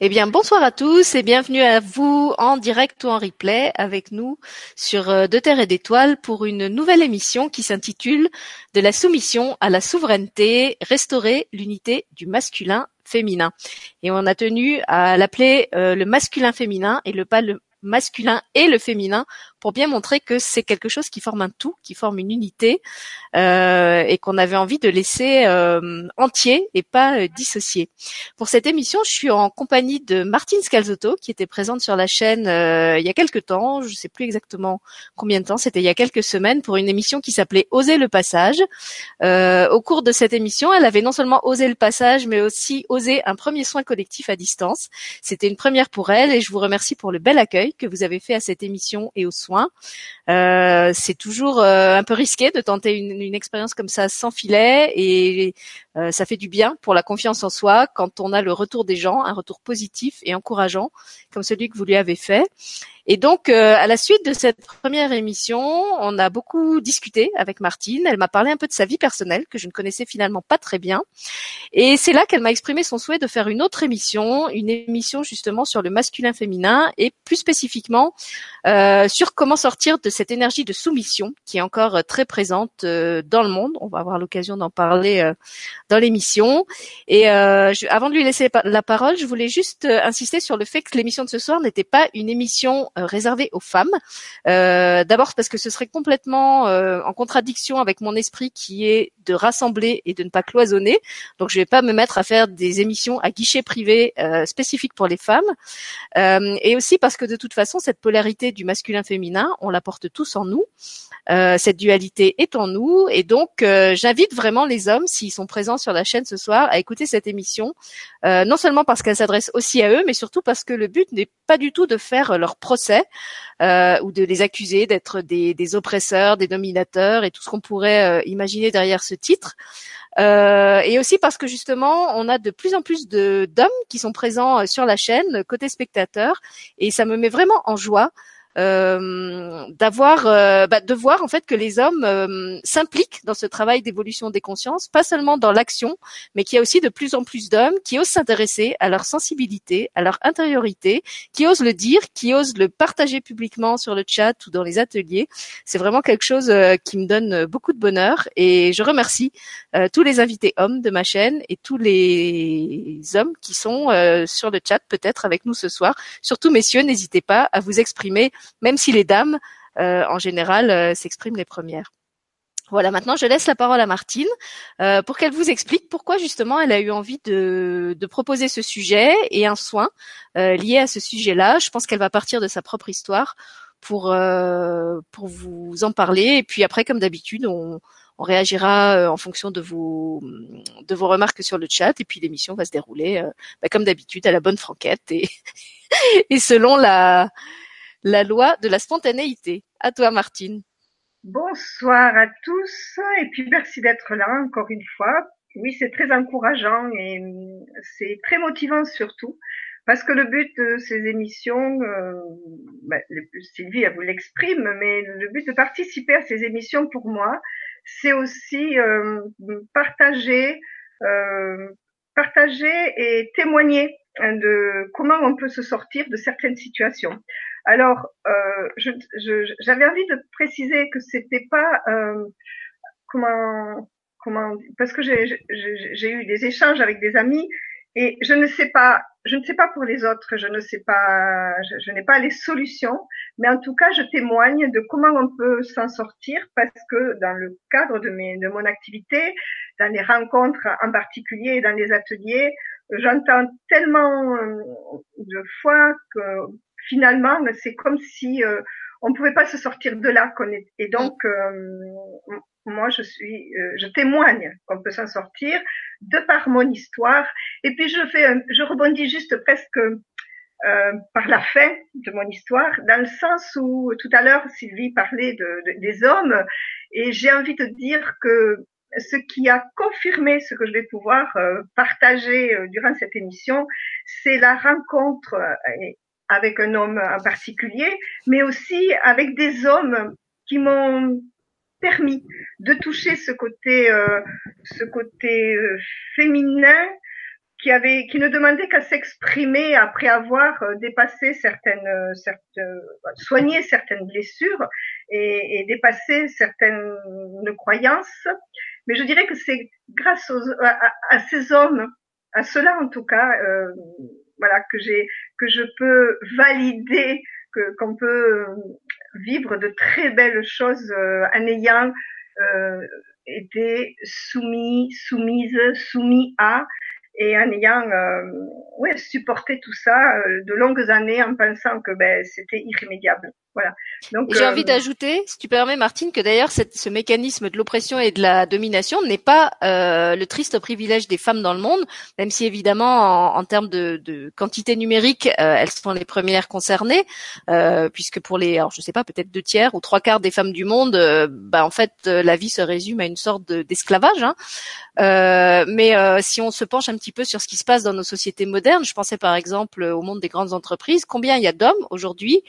Eh bien, bonsoir à tous et bienvenue à vous en direct ou en replay avec nous sur euh, De Terre et d'Étoiles pour une nouvelle émission qui s'intitule De la soumission à la souveraineté, restaurer l'unité du masculin féminin. Et on a tenu à l'appeler euh, le masculin féminin et le pas le masculin et le féminin pour bien montrer que c'est quelque chose qui forme un tout, qui forme une unité euh, et qu'on avait envie de laisser euh, entier et pas euh, dissocié. Pour cette émission, je suis en compagnie de Martine Scalzotto qui était présente sur la chaîne euh, il y a quelques temps, je ne sais plus exactement combien de temps, c'était il y a quelques semaines pour une émission qui s'appelait Oser le passage. Euh, au cours de cette émission, elle avait non seulement osé le passage, mais aussi osé un premier soin collectif à distance. C'était une première pour elle et je vous remercie pour le bel accueil que vous avez fait à cette émission et aux soins euh, c'est toujours euh, un peu risqué de tenter une, expérience comme ça sans filet et euh, ça fait du bien pour la confiance en soi quand on a le retour des gens, un retour positif et encourageant comme celui que vous lui avez fait. Et donc, euh, à la suite de cette première émission, on a beaucoup discuté avec Martine. Elle m'a parlé un peu de sa vie personnelle que je ne connaissais finalement pas très bien. Et c'est là qu'elle m'a exprimé son souhait de faire une autre émission, une émission justement sur le masculin-féminin et plus spécifiquement euh, sur comment sortir de cette énergie de soumission qui est encore euh, très présente euh, dans le monde. On va avoir l'occasion d'en parler euh, dans l'émission. Et je, avant de lui laisser la parole, je voulais juste insister sur le fait que l'émission de ce soir n'était pas une émission euh, réservé aux femmes. Euh, d'abord parce que ce serait complètement euh, en contradiction avec mon esprit qui est de rassembler et de ne pas cloisonner. Donc je vais pas me mettre à faire des émissions à guichet privé spécifiques pour les femmes. et aussi parce que de toute façon cette polarité du masculin-féminin, on la porte tous en nous. cette dualité est en nous et donc j'invite vraiment les hommes s'ils sont présents sur la chaîne ce soir à écouter cette émission. non seulement parce qu'elle s'adresse aussi à eux, mais surtout parce que le but n'est pas du tout de faire leur procès euh, ou de les accuser d'être des, oppresseurs, des dominateurs et tout ce qu'on pourrait euh, imaginer derrière ce titre. Euh, et aussi parce que justement, on a de plus en plus d'hommes qui sont présents sur la chaîne côté spectateur, et ça me met vraiment en joie euh, d'avoir, euh, bah, de voir en fait que les hommes euh, s'impliquent dans ce travail d'évolution des consciences, pas seulement dans l'action, mais qu'il y a aussi de plus en plus d'hommes qui osent s'intéresser à leur sensibilité, à leur intériorité, qui osent le dire, qui osent le partager publiquement sur le chat ou dans les ateliers. C'est vraiment quelque chose qui me donne beaucoup de bonheur et je remercie tous les invités hommes de ma chaîne et tous les hommes qui sont sur le chat peut-être avec nous ce soir. Surtout messieurs, n'hésitez pas à vous exprimer même si les dames, euh, en général, euh, s'expriment les premières. Voilà, maintenant je laisse la parole à Martine euh, pour qu'elle vous explique pourquoi justement elle a eu envie de, proposer ce sujet et un soin lié à ce sujet-là. Je pense qu'elle va partir de sa propre histoire pour pour vous en parler et puis après, comme d'habitude, on, réagira en fonction de vos de vos remarques sur le chat et puis l'émission va se dérouler bah, comme d'habitude à la bonne franquette et et selon la la loi de la spontanéité. À toi, Martine. Bonsoir à tous et puis merci d'être là encore une fois. Oui, c'est très encourageant et euh, c'est très motivant surtout parce que le but de ces émissions, euh, ben, Sylvie elle vous l'exprime, mais le but de participer à ces émissions pour moi, c'est aussi euh, partager, euh, partager et témoigner de comment on peut se sortir de certaines situations. Alors, euh, j'avais envie de préciser que c'était pas euh, comment comment parce que j'ai eu des échanges avec des amis et je ne sais pas, je ne sais pas pour les autres, je ne sais pas, je, n'ai pas les solutions, mais en tout cas, je témoigne de comment on peut s'en sortir parce que dans le cadre de, mes, de mon activité, dans les rencontres en particulier et dans les ateliers, j'entends tellement euh, de fois que finalement, c'est comme si euh, on ne pouvait pas se sortir de là. Et donc, euh, moi, je suis, euh, je témoigne qu'on peut s'en sortir de par mon histoire. Et puis, je fais, je rebondis juste presque par la fin de mon histoire, dans le sens où tout à l'heure Sylvie parlait de, des hommes, et j'ai envie de dire que ce qui a confirmé ce que je vais pouvoir partager durant cette émission, c'est la rencontre avec un homme en particulier, mais aussi avec des hommes qui m'ont permis de toucher ce côté, euh, ce côté euh, féminin qui avait, qui ne demandait qu'à s'exprimer après avoir euh, dépassé certaines, euh, certaines soigné certaines blessures et, et dépassé certaines croyances. Mais je dirais que c'est grâce aux, à, à, ces hommes, à cela en tout cas, euh, voilà, que j'ai, que je peux valider que qu'on peut vivre de très belles choses euh, en ayant euh, été soumis, soumise, soumis à et en ayant euh, ouais, supporté tout ça euh, de longues années en pensant que ben, c'était irrémédiable. Voilà. Donc j'ai envie euh, d'ajouter, si tu permets, Martine, que d'ailleurs ce mécanisme de l'oppression et de la domination n'est pas euh, le triste privilège des femmes dans le monde, même si évidemment en, en termes de, de, quantité numérique, euh, elles sont les premières concernées, euh, puisque pour les, alors je sais pas, peut-être deux tiers ou trois quarts des femmes du monde, bah, en fait la vie se résume à une sorte d'esclavage. Hein. mais si on se penche un petit peu sur ce qui se passe dans nos sociétés modernes, je pensais par exemple au monde des grandes entreprises, combien il y a d'hommes aujourd'hui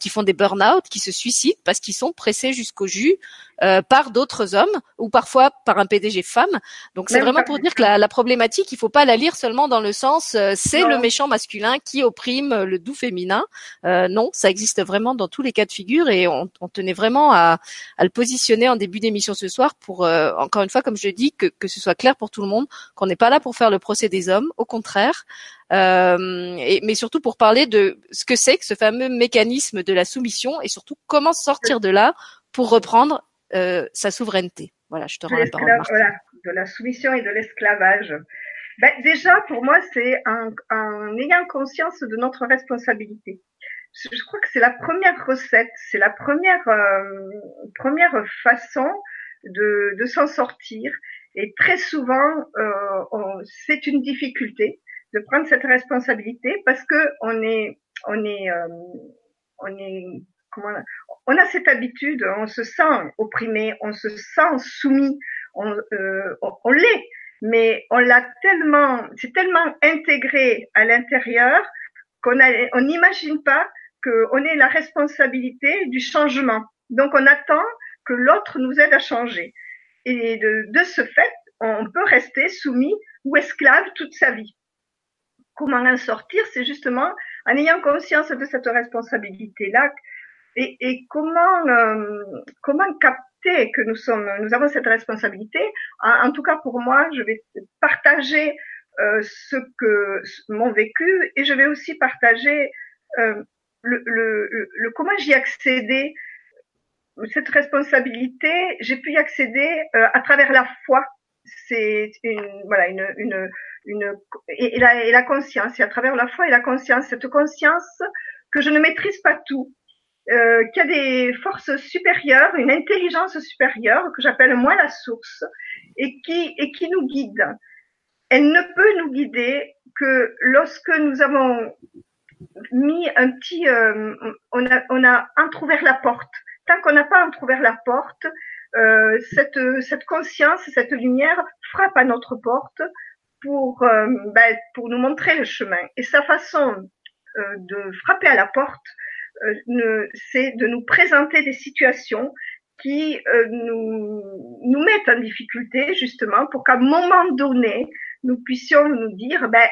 qui font des burn-out, qui se suicident parce qu'ils sont pressés jusqu'au jus euh, par d'autres hommes ou parfois par un PDG femme. Donc c'est vraiment pour dire que la, la, problématique, il faut pas la lire seulement dans le sens euh, c'est le méchant masculin qui opprime le doux féminin. Euh, non, ça existe vraiment dans tous les cas de figure et on, on tenait vraiment à, à, le positionner en début d'émission ce soir pour euh, encore une fois, comme je dis, que, que ce soit clair pour tout le monde qu'on n'est pas là pour faire le procès des hommes. Au contraire, euh, et, mais surtout pour parler de ce que c'est que ce fameux mécanisme de la soumission et surtout comment sortir de là pour reprendre euh, sa souveraineté. Voilà, je te rends la parole. Voilà, de la soumission et de l'esclavage. Ben, déjà, pour moi, c'est en, en, ayant conscience de notre responsabilité. Je, crois que c'est la première recette, c'est la première euh, première façon de, de s'en sortir. Et très souvent, euh, c'est une difficulté de prendre cette responsabilité parce que on est on est euh, on est on a cette habitude, on se sent opprimé, on se sent soumis, on, euh, on, l'est, mais on l'a tellement, c'est tellement intégré à l'intérieur qu'on on n'imagine pas qu'on ait la responsabilité du changement. Donc on attend que l'autre nous aide à changer. Et de, de ce fait, on peut rester soumis ou esclave toute sa vie. Comment en sortir? C'est justement en ayant conscience de cette responsabilité-là et, et comment euh, comment capter que nous sommes nous avons cette responsabilité? En, tout cas pour moi je vais partager euh, ce que mon vécu et je vais aussi partager euh, le, le, le, comment j'y accédé cette responsabilité. J'ai pu y accéder euh, à travers la foi. C'est une voilà une une une et, la, et la conscience. Et à travers la foi et la conscience cette conscience que je ne maîtrise pas tout euh, qu'il y a des forces supérieures, une intelligence supérieure que j'appelle moi la source et qui et qui nous guide. Elle ne peut nous guider que lorsque nous avons mis un petit, euh, on a on a entrouvert la porte. Tant qu'on n'a pas entrouvert la porte, euh, cette cette conscience, cette lumière frappe à notre porte pour euh, ben, pour nous montrer le chemin. Et sa façon euh, de frapper à la porte, c'est de nous présenter des situations qui euh, nous, nous mettent en difficulté justement pour qu'à un moment donné, nous puissions nous dire, ben,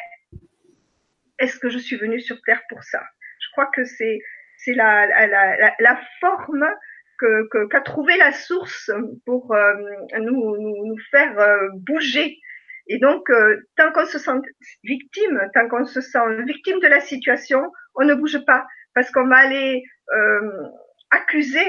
est-ce que je suis venu sur Terre pour ça? Je crois que c'est c'est la, la, la, la, forme que qu'a trouvé la source pour euh, nous, nous, nous, faire bouger. Et donc, tant qu'on se sent victime, tant qu'on se sent victime de la situation, on ne bouge pas parce qu'on va aller euh, accuser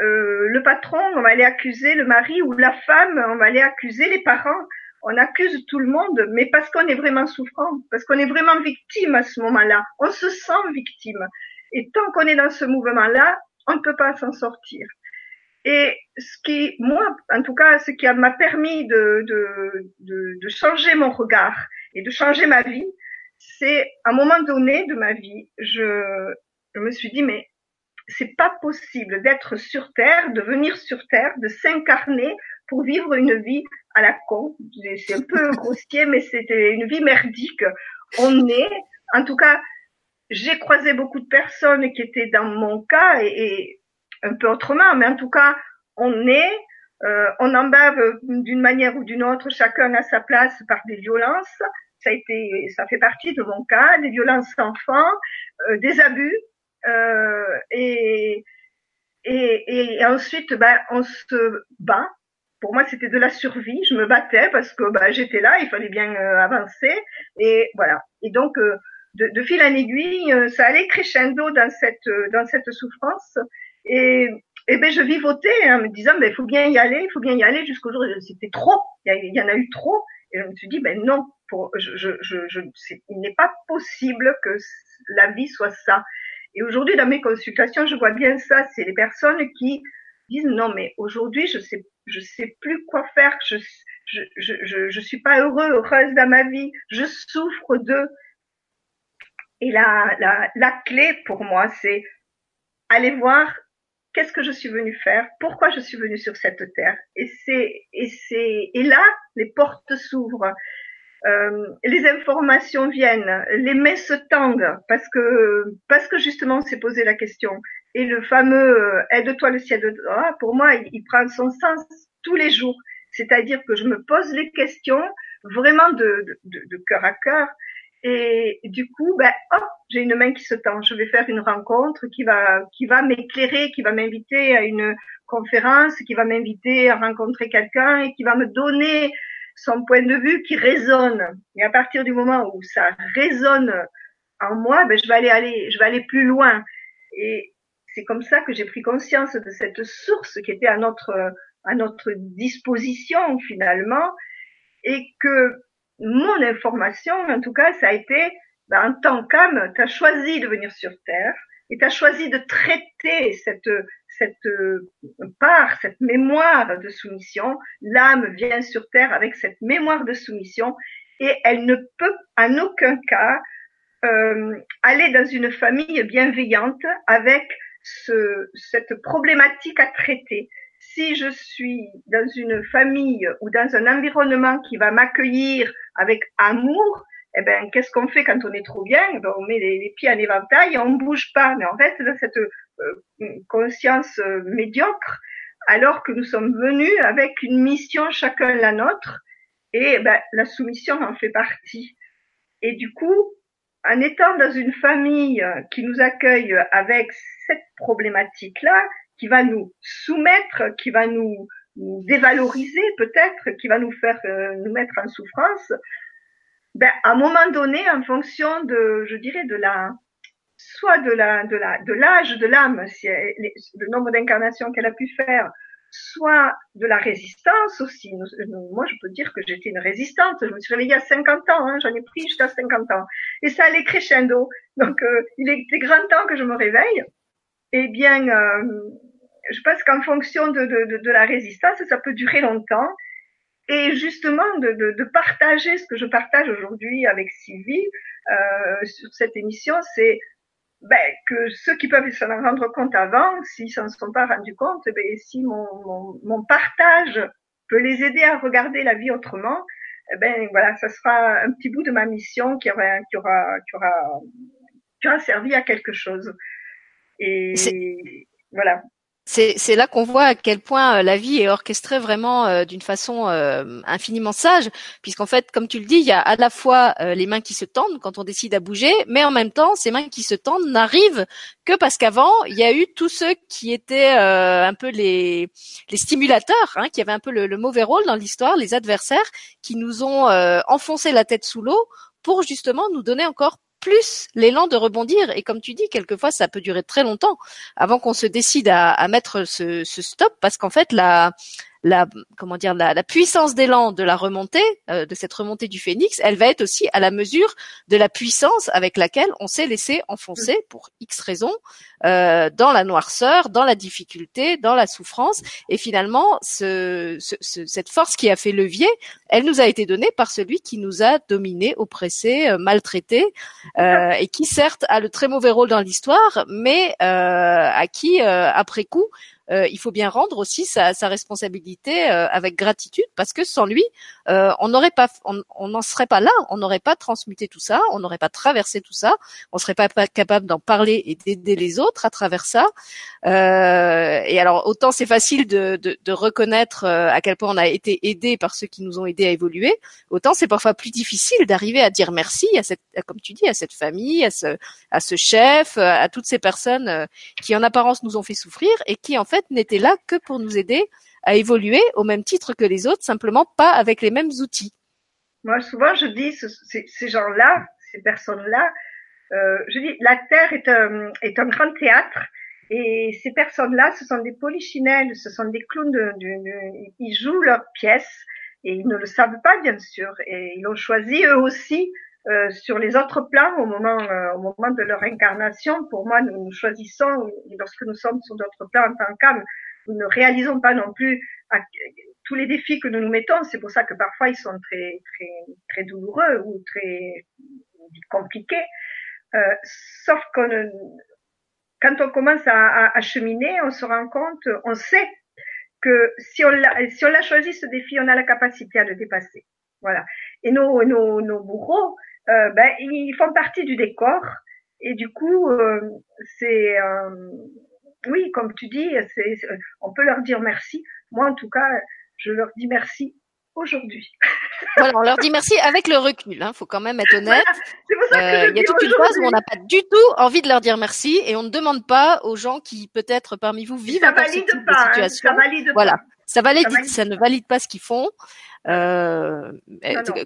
euh, le patron, on va aller accuser le mari ou la femme, on va aller accuser les parents. On accuse tout le monde, mais parce qu'on est vraiment souffrant, parce qu'on est vraiment victime à ce moment-là. On se sent victime. Et tant qu'on est dans ce mouvement-là, on ne peut pas s'en sortir. Et ce qui, moi, en tout cas, ce qui m'a permis de, de, de, de, changer mon regard et de changer ma vie, c'est à un moment donné de ma vie, je me suis dit, mais c'est pas possible d'être sur Terre, de venir sur Terre, de s'incarner pour vivre une vie à la con. C'est un peu grossier, mais c'était une vie merdique. On est, en tout cas, j'ai croisé beaucoup de personnes qui étaient dans mon cas et, un peu autrement, mais en tout cas, on est, euh, on en bave d'une manière ou d'une autre, chacun à sa place par des violences, ça a été, ça fait partie de mon cas, des violences enfants, euh, des abus, et, et, et, ensuite, ben, on se bat. Pour moi, c'était de la survie. Je me battais parce que ben, j'étais là, il fallait bien euh, avancer, et voilà. Et donc, euh, de, de, fil en aiguille, ça allait crescendo dans cette dans cette souffrance, et et ben je vivotais en me disant ben il faut bien y aller, il faut bien y aller jusqu'au jour c'était trop, il y, en a eu trop et je me suis dit ben non, pour, je, je, je, il n'est pas possible que la vie soit ça. Et aujourd'hui dans mes consultations, je vois bien ça, c'est les personnes qui disent non mais aujourd'hui je sais je sais plus quoi faire, je je, je, je, suis pas heureux, heureuse dans ma vie, je souffre de et la, la, la clé pour moi, c'est aller voir qu'est-ce que je suis venu faire, pourquoi je suis venu sur cette terre. Et c'est et c'est et là les portes s'ouvrent, euh, les informations viennent, les mains se tendent parce que parce que justement on s'est posé la question. Et le fameux euh, aide-toi le ciel de toi, pour moi il, prend son sens tous les jours. C'est-à-dire que je me pose les questions vraiment de, de, de cœur à cœur et du coup, ben, oh, j'ai une main qui se tend. Je vais faire une rencontre qui va, qui va m'éclairer, qui va m'inviter à une conférence, qui va m'inviter à rencontrer quelqu'un et qui va me donner son point de vue qui résonne. Et à partir du moment où ça résonne en moi, ben, je vais aller, aller, je vais aller plus loin. Et c'est comme ça que j'ai pris conscience de cette source qui était à notre, à notre disposition finalement et que mon information, en tout cas, ça a été, ben, en tant qu'âme, tu as choisi de venir sur Terre et tu as choisi de traiter cette, cette euh, part, cette mémoire de soumission. L'âme vient sur Terre avec cette mémoire de soumission et elle ne peut en aucun cas euh, aller dans une famille bienveillante avec ce, cette problématique à traiter si je suis dans une famille ou dans un environnement qui va m'accueillir avec amour, eh ben, qu'est-ce qu'on fait quand on est trop bien? Ben, On met les, pieds en éventail et on bouge pas. Mais en fait, dans cette conscience euh, médiocre, alors que nous sommes venus avec une mission chacun la nôtre, et ben, la soumission en fait partie. Et du coup, en étant dans une famille qui nous accueille avec cette problématique-là, qui va nous soumettre, qui va nous, dévaloriser peut-être, qui va nous faire euh, nous mettre en souffrance, ben, à un moment donné, en fonction de, je dirais, de la, soit de la, de la, de l'âge de l'âme, si le nombre d'incarnations qu'elle a pu faire, soit de la résistance aussi. Moi, je peux dire que j'étais une résistante. Je me suis réveillée à 50 ans, hein, j'en ai pris jusqu'à 50 ans. Et ça allait crescendo. Donc, euh, il était grand temps que je me réveille. Eh bien, euh, je pense qu'en fonction de, de, de, la résistance, ça peut durer longtemps. Et justement, de, de, partager ce que je partage aujourd'hui avec Sylvie euh, sur cette émission, c'est ben, que ceux qui peuvent s'en rendre compte avant, s'ils s'en sont pas rendus compte, ben, si mon, mon, mon, partage peut les aider à regarder la vie autrement, ben voilà, ça sera un petit bout de ma mission qui aura, qui aura, qui aura, qui aura servi à quelque chose. Et voilà c'est là qu'on voit à quel point euh, la vie est orchestrée vraiment euh, d'une façon euh, infiniment sage, puisqu'en fait, comme tu le dis, il y a à la fois les mains qui se tendent quand on décide à bouger, mais en même temps, ces mains qui se tendent n'arrivent que parce qu'avant, il y a eu tous ceux qui étaient un peu les, les stimulateurs, hein, qui avaient un peu le, le mauvais rôle dans l'histoire, les adversaires, qui nous ont enfoncé la tête sous l'eau pour justement nous donner encore plus l'élan de rebondir. Et comme tu dis, quelquefois, ça peut durer très longtemps avant qu'on se décide à, mettre ce, ce, stop, parce qu'en fait, la, la comment dire la, puissance d'élan de la remontée, euh, de cette remontée du phénix, elle va être aussi à la mesure de la puissance avec laquelle on s'est laissé enfoncer pour X raisons euh, dans la noirceur, dans la difficulté, dans la souffrance. Et finalement, ce, cette force qui a fait levier, elle nous a été donnée par celui qui nous a dominés, oppressés, euh, maltraités, et qui certes a le très mauvais rôle dans l'histoire, mais à qui après coup euh, il faut bien rendre aussi sa, sa responsabilité euh, avec gratitude, parce que sans lui, euh, on n'aurait pas, on n'en serait pas là, on n'aurait pas transmuté tout ça, on n'aurait pas traversé tout ça, on serait pas, capable d'en parler et d'aider les autres à travers ça. et alors autant c'est facile de, de, de reconnaître à quel point on a été aidé par ceux qui nous ont aidés à évoluer, autant c'est parfois plus difficile d'arriver à dire merci à cette, comme tu dis, à cette famille, à ce, à ce chef, à toutes ces personnes qui en apparence nous ont fait souffrir et qui en fait n'étaient là que pour nous aider à évoluer au même titre que les autres, simplement pas avec les mêmes outils. Moi, souvent, je dis, ces gens-là, ces personnes-là, euh, je dis, la Terre est un, grand théâtre et ces personnes-là, ce sont des polichinelles, ce sont des clowns, ils jouent leur pièce et ils ne le savent pas, bien sûr, et ils ont choisi eux aussi euh, sur les autres plans au moment, euh, au moment de leur incarnation. Pour moi, nous, nous choisissons, lorsque nous sommes sur d'autres plans en tant qu'âme, nous ne réalisons pas non plus tous les défis que nous nous mettons. C'est pour ça que parfois ils sont très, très, très douloureux ou très compliqués. Euh, sauf qu'on, quand on commence à, à, cheminer, on se rend compte, on sait que si on l'a, si on l'a choisi ce défi, on a la capacité à le dépasser. Voilà. Et nos, nos, nos bourreaux, euh, ben, ils font partie du décor. Et du coup, euh, c'est euh, oui, comme tu dis, c'est, on peut leur dire merci. Moi, en tout cas, je leur dis merci aujourd'hui. voilà, on leur dit merci avec le recul. Hein, faut quand même être honnête. Euh, il y a toute une phase où on n'a pas du tout envie de leur dire merci et on ne demande pas aux gens qui peut-être parmi vous vivent ça valide pas, hein, situation. ça valide voilà, ça valide, ça, ne valide pas ce qu'ils font. Euh,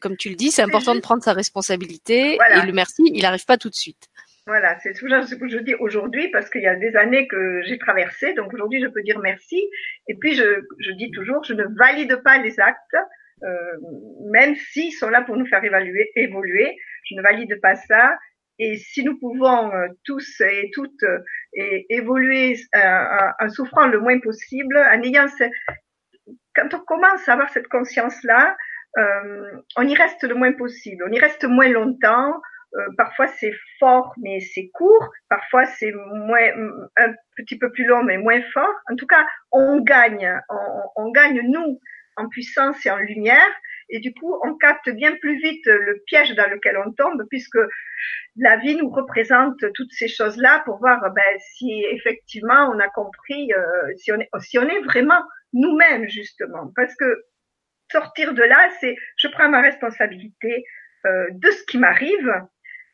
Comme tu le dis, c'est important de prendre sa responsabilité et le merci, il n'arrive pas tout de suite. Voilà, c'est ce que je dis aujourd'hui parce qu'il y a des années que j'ai traversé, donc aujourd'hui je peux dire merci. Et puis je, je dis toujours, je ne valide pas les actes, euh, même s'ils sont là pour nous faire évaluer, évoluer. Je ne valide pas ça. Et si nous pouvons euh, tous et toutes euh, évoluer en souffrant le moins possible, en ayant quand on commence à avoir cette conscience-là, euh, on y reste le moins possible, on y reste moins longtemps. Euh, parfois c'est fort mais c'est court, parfois c'est moins un petit peu plus long mais moins fort. En tout cas, on gagne, on, on gagne nous en puissance et en lumière. Et du coup, on capte bien plus vite le piège dans lequel on tombe, puisque la vie nous représente toutes ces choses-là pour voir ben, si effectivement on a compris, euh, si, on est, si on est vraiment nous-mêmes justement, parce que sortir de là, c'est je prends ma responsabilité euh, de ce qui m'arrive.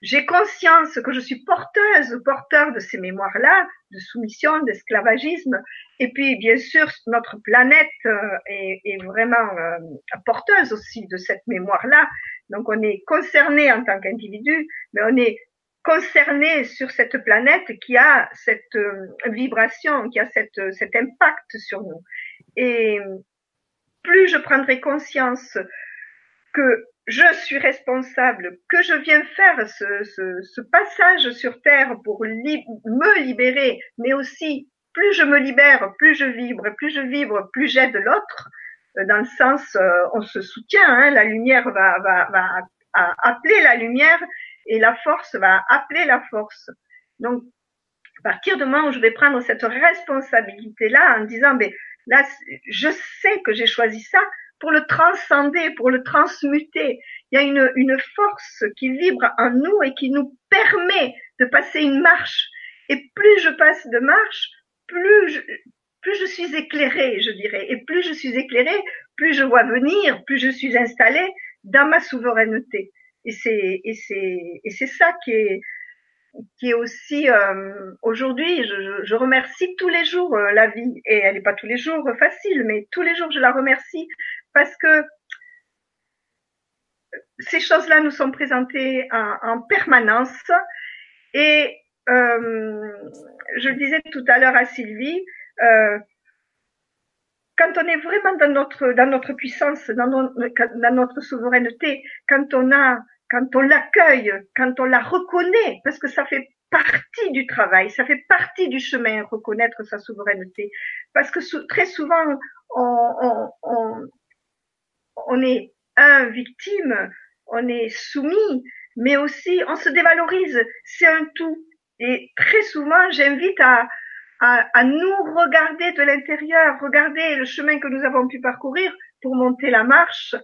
J'ai conscience que je suis porteuse, porteur de ces mémoires-là, de soumission, d'esclavagisme. Et puis, bien sûr, notre planète euh, est, est, vraiment euh, porteuse aussi de cette mémoire-là. Donc, on est concerné en tant qu'individu, mais on est concerné sur cette planète qui a cette euh, vibration, qui a cette, cet impact sur nous. Et plus je prendrai conscience que je suis responsable, que je viens faire ce, ce, ce passage sur Terre pour me libérer, mais aussi plus je me libère, plus je vibre, plus je vibre, plus j'aide l'autre, euh, dans le sens, euh, on se soutient, hein, la lumière va, va, va appeler la lumière et la force va appeler la force. Donc, à partir du moment où je vais prendre cette responsabilité-là en disant, ben, Là, je sais que j'ai choisi ça pour le transcender, pour le transmuter. Il y a une, une force qui vibre en nous et qui nous permet de passer une marche. Et plus je passe de marche, plus je, plus je suis éclairée, je dirais. Et plus je suis éclairée, plus je vois venir, plus je suis installée dans ma souveraineté. Et c'est, et c'est, et c'est ça qui est, qui est aussi euh, aujourd'hui, je, je, remercie tous les jours euh, la vie. Et elle n'est pas tous les jours facile, mais tous les jours je la remercie parce que ces choses-là nous sont présentées en, en permanence. Et euh, je le disais tout à l'heure à Sylvie, euh, quand on est vraiment dans notre dans notre puissance, dans, dans notre souveraineté, quand on a quand on l'accueille, quand on la reconnaît, parce que ça fait partie du travail, ça fait partie du chemin, reconnaître sa souveraineté. Parce que très souvent, on, on, on, est un victime, on est soumis, mais aussi on se dévalorise. C'est un tout. Et très souvent, j'invite à, à, à nous regarder de l'intérieur, regarder le chemin que nous avons pu parcourir pour monter la marche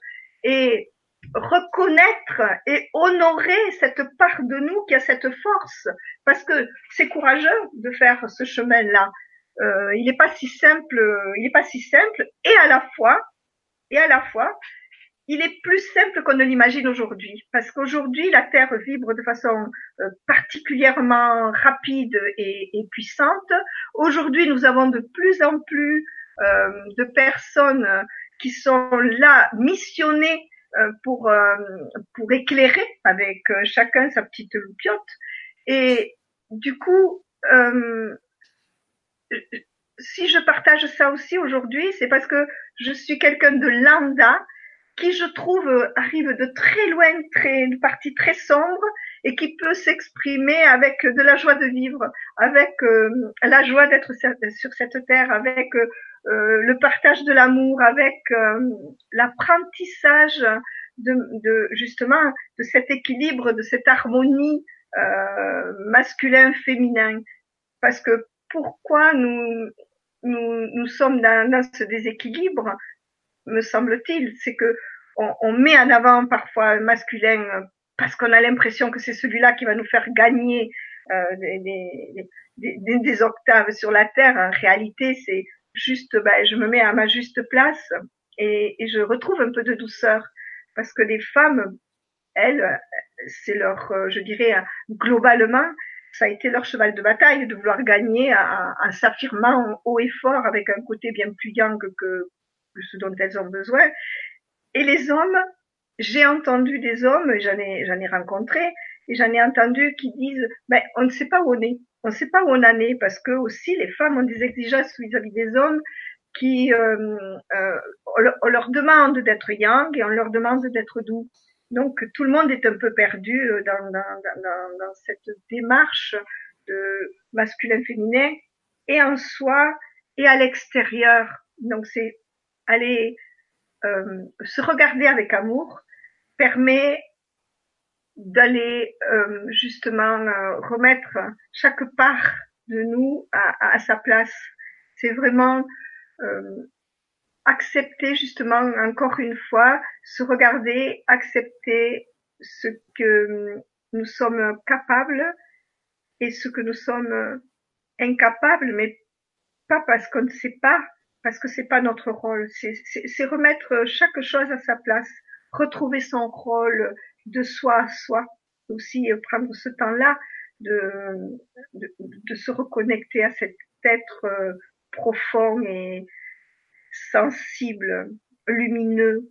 et reconnaître et honorer cette part de nous qui a cette force, parce que c'est courageux de faire ce chemin-là. Euh, il n'est pas si simple, il n'est pas si simple, et à la fois, et à la fois, il est plus simple qu'on ne l'imagine aujourd'hui, parce qu'aujourd'hui la Terre vibre de façon euh, particulièrement rapide et, et puissante. Aujourd'hui, nous avons de plus en plus euh, de personnes qui sont là missionnées pour euh, pour éclairer avec euh, chacun sa petite loupiote. Et du coup, si je partage ça aussi aujourd'hui, c'est parce que je suis quelqu'un de lambda qui, je trouve, arrive de très loin, très, une partie très sombre et qui peut s'exprimer avec de la joie de vivre, avec la joie d'être sur cette terre, avec euh, le partage de l'amour, avec euh, l'apprentissage de, de, justement de cet équilibre, de cette harmonie euh, masculin-féminin. Parce que pourquoi nous, nous, nous sommes dans, dans ce déséquilibre, me semble-t-il, c'est que on, on, met en avant parfois un masculin parce qu'on a l'impression que c'est celui-là qui va nous faire gagner euh, des, des, des, octaves sur la terre. En réalité, c'est juste, ben, je me mets à ma juste place et, et, je retrouve un peu de douceur parce que les femmes, elles, c'est leur, euh, je dirais, globalement, ça a été leur cheval de bataille de vouloir gagner en, s'affirmant haut et fort avec un côté bien plus yang que, que ce dont elles ont besoin. Et les hommes, j'ai entendu des hommes, j'en ai, j'en ai rencontré, et j'en ai entendu qui disent, ben, on ne sait pas où on est on ne sait pas où on en est parce que aussi les femmes ont des exigences vis-à-vis des hommes qui euh, euh, on leur demande d'être yang et on leur demande d'être doux. Donc tout le monde est un peu perdu euh, dans, dans, dans, dans cette démarche de masculin-féminin et en soi et à l'extérieur. Donc c'est aller euh, se regarder avec amour permet d'aller euh, justement euh, remettre chaque part de nous à, à sa place. C'est vraiment euh, accepter justement encore une fois, se regarder, accepter ce que nous sommes capables et ce que nous sommes incapables, mais pas parce qu'on ne sait pas, parce que c'est pas notre rôle. C'est remettre chaque chose à sa place, retrouver son rôle, de soi à soi, aussi euh, prendre ce temps-là de, de, de, se reconnecter à cet être euh, profond et sensible, lumineux,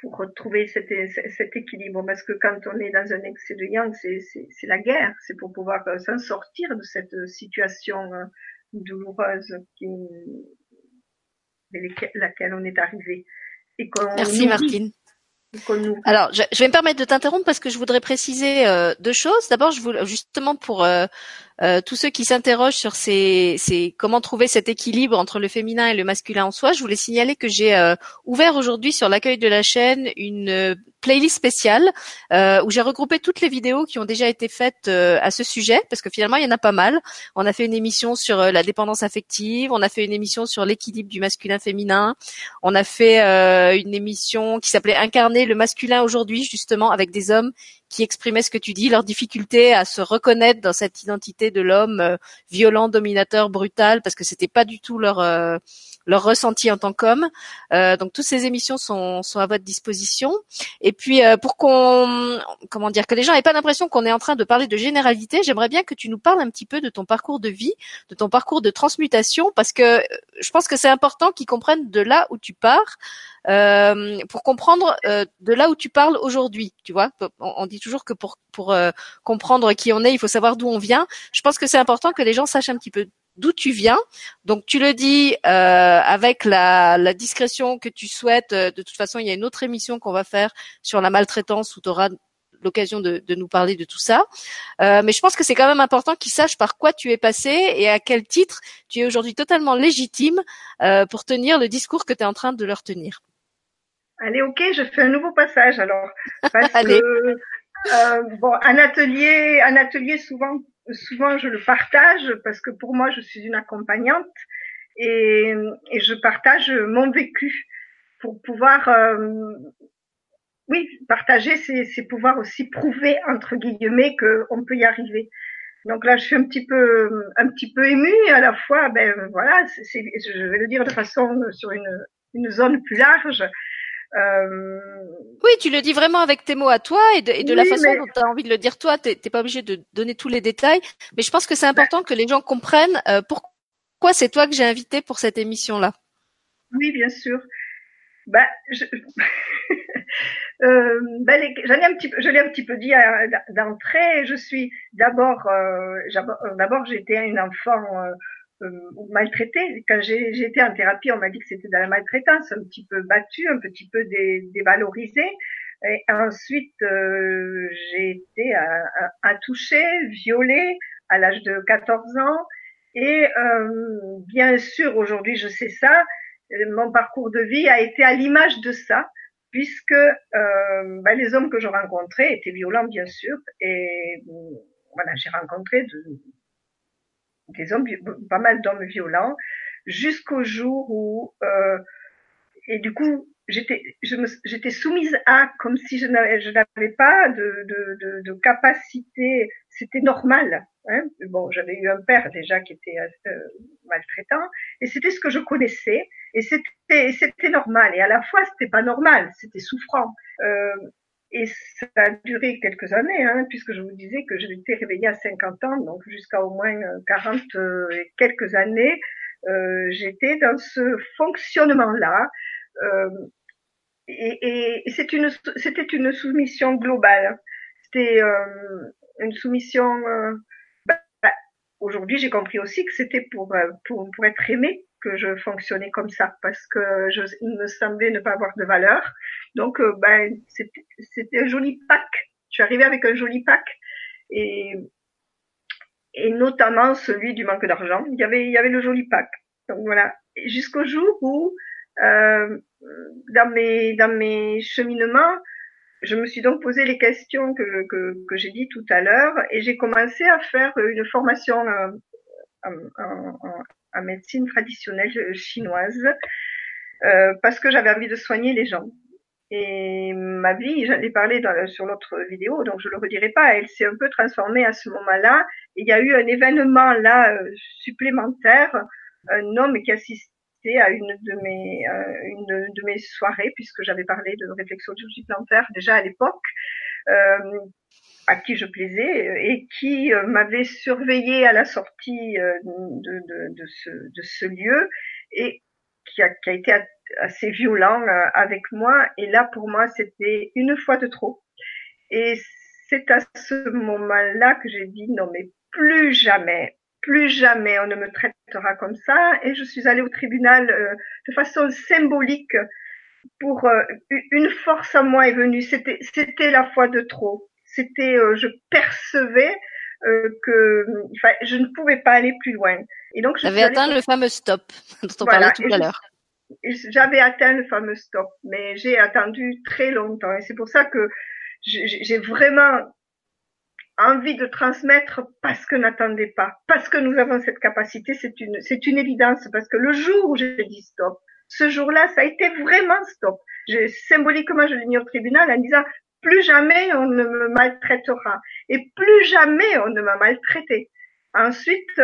pour retrouver cet, cet, équilibre. Parce que quand on est dans un excès de yang, c'est la guerre, c'est pour pouvoir euh, s'en sortir de cette situation douloureuse qui, laquelle on est arrivé. Et Merci Martine. Alors, je, vais me permettre de t'interrompre parce que je voudrais préciser euh, deux choses. D'abord, je voulais justement pour euh, euh, tous ceux qui s'interrogent sur ces, comment trouver cet équilibre entre le féminin et le masculin en soi, je voulais signaler que j'ai ouvert aujourd'hui sur l'accueil de la chaîne une playlist spéciale euh, où j'ai regroupé toutes les vidéos qui ont déjà été faites euh, à ce sujet parce que finalement il y en a pas mal. On a fait une émission sur euh, la dépendance affective, on a fait une émission sur l'équilibre du masculin-féminin, on a fait une émission qui s'appelait Incarner le masculin aujourd'hui justement avec des hommes qui exprimaient ce que tu dis, leur difficulté à se reconnaître dans cette identité de l'homme violent, dominateur, brutal, parce que c'était pas du tout leur leur ressenti en tant qu'homme. Euh, donc toutes ces émissions sont, sont à votre disposition. Et puis euh, pour qu'on, comment dire, que les gens aient pas l'impression qu'on est en train de parler de généralité, j'aimerais bien que tu nous parles un petit peu de ton parcours de vie, de ton parcours de transmutation, parce que euh, je pense que c'est important qu'ils comprennent de là où tu pars. Euh, pour comprendre euh, de là où tu parles aujourd'hui, tu vois. On, on, dit toujours que pour pour euh, comprendre qui on est, il faut savoir d'où on vient. Je pense que c'est important que les gens sachent un petit peu d'où tu viens. Donc tu le dis euh, avec la, la, discrétion que tu souhaites. Euh, de toute façon, il y a une autre émission qu'on va faire sur la maltraitance où tu auras l'occasion de, de, nous parler de tout ça. Euh, mais je pense que c'est quand même important qu'ils sachent par quoi tu es passé et à quel titre tu es aujourd'hui totalement légitime euh, pour tenir le discours que tu es en train de leur tenir. Allez, ok, je fais un nouveau passage alors. Parce Allez. que, euh, bon, un atelier, un atelier souvent souvent je le partage parce que pour moi je suis une accompagnante et, et je partage mon vécu pour pouvoir oui partager c'est pouvoir aussi prouver entre guillemets qu'on peut y arriver. Donc là je suis un petit peu un petit peu émue à la fois ben voilà c'est je vais le dire de façon sur une une zone plus large euh... Oui, tu le dis vraiment avec tes mots à toi et de, et de la façon dont tu as envie de le dire toi. T'es pas obligé de donner tous les détails, mais je pense que c'est important que les gens comprennent euh, pourquoi c'est toi que j'ai invité pour cette émission-là. Oui, bien sûr. Bah, je... euh, bah, j'en ai un petit peu, je l'ai un petit peu dit d'entrée. Je suis d'abord, euh, d'abord, j'étais une enfant euh, euh, maltraité. Quand j'ai été en thérapie, on m'a dit que c'était de la maltraitance, un petit peu battue, un petit peu dé, dévalorisée. Et ensuite, euh, j'ai été à, toucher, violée à l'âge de 14 ans. Et euh, bien sûr, aujourd'hui, je sais ça. Mon parcours de vie a été à l'image de ça, puisque euh, ben, les hommes que je rencontrais étaient violents, bien sûr. Et voilà, j'ai rencontré de, des hommes, pas mal d'hommes violents, jusqu'au jour où, euh, et du coup, j'étais, j'étais soumise à, comme si je n'avais, je n'avais pas de, de, de, de capacité, c'était normal. Hein. Bon, j'avais eu un père déjà qui était euh, maltraitant, et c'était ce que je connaissais, et c'était, c'était normal. Et à la fois, c'était pas normal, c'était souffrant. Euh, et ça a duré quelques années, hein, puisque je vous disais que j'étais réveillée à 50 ans, donc jusqu'à au moins 40 euh, et quelques années, euh, j'étais dans ce fonctionnement-là. Euh, et, et c'était une, c'était une soumission globale. C'était euh, une soumission. Euh, bah, aujourd'hui, j'ai compris aussi que c'était pour, euh, pour pour être aimé que je fonctionnais comme ça parce que je, il me semblait ne pas avoir de valeur. Donc, euh, ben, c'était un joli pack. Je suis arrivée avec un joli pack et, et notamment celui du manque d'argent. Il y avait, il y avait le joli pack. Donc voilà. Jusqu'au jour où, euh, dans mes, dans mes cheminements, je me suis donc posé les questions que, que, j'ai dit tout à l'heure et j'ai commencé à faire une formation euh, en, en médecine traditionnelle chinoise euh, parce que j'avais envie de soigner les gens. Et ma vie, j'en ai parlé dans, sur l'autre vidéo, donc je le redirai pas. Elle s'est un peu transformée à ce moment-là. Il y a eu un événement là euh, supplémentaire, un homme qui assistait à une de mes euh, une de mes soirées, puisque j'avais parlé de réflexion sur plantaire déjà à l'époque, euh, à qui je plaisais euh, et qui euh, m'avait surveillé à la sortie euh, de, de, de, ce, de ce lieu et qui a, qui a été assez violent avec moi. Et là, pour moi, c'était une fois de trop. Et c'est à ce moment-là que j'ai dit non, mais plus jamais, plus jamais on ne me traitera comme ça. Et je suis allée au tribunal de façon symbolique pour une force à moi est venue. C'était, c'était la fois de trop c'était, euh, je percevais euh, que je ne pouvais pas aller plus loin. Et donc, j'avais atteint le fameux stop dont on parlait tout à l'heure. J'avais atteint le fameux stop, mais j'ai attendu très longtemps. Et c'est pour ça que j'ai vraiment envie de transmettre parce que n'attendez pas, parce que nous avons cette capacité, c'est une, c'est une évidence, parce que le jour où j'ai dit stop, ce jour-là, ça a été vraiment stop. Je, symboliquement, je l'ai mis au tribunal en disant, plus jamais on ne me maltraitera et plus jamais on ne m'a maltraité. Ensuite,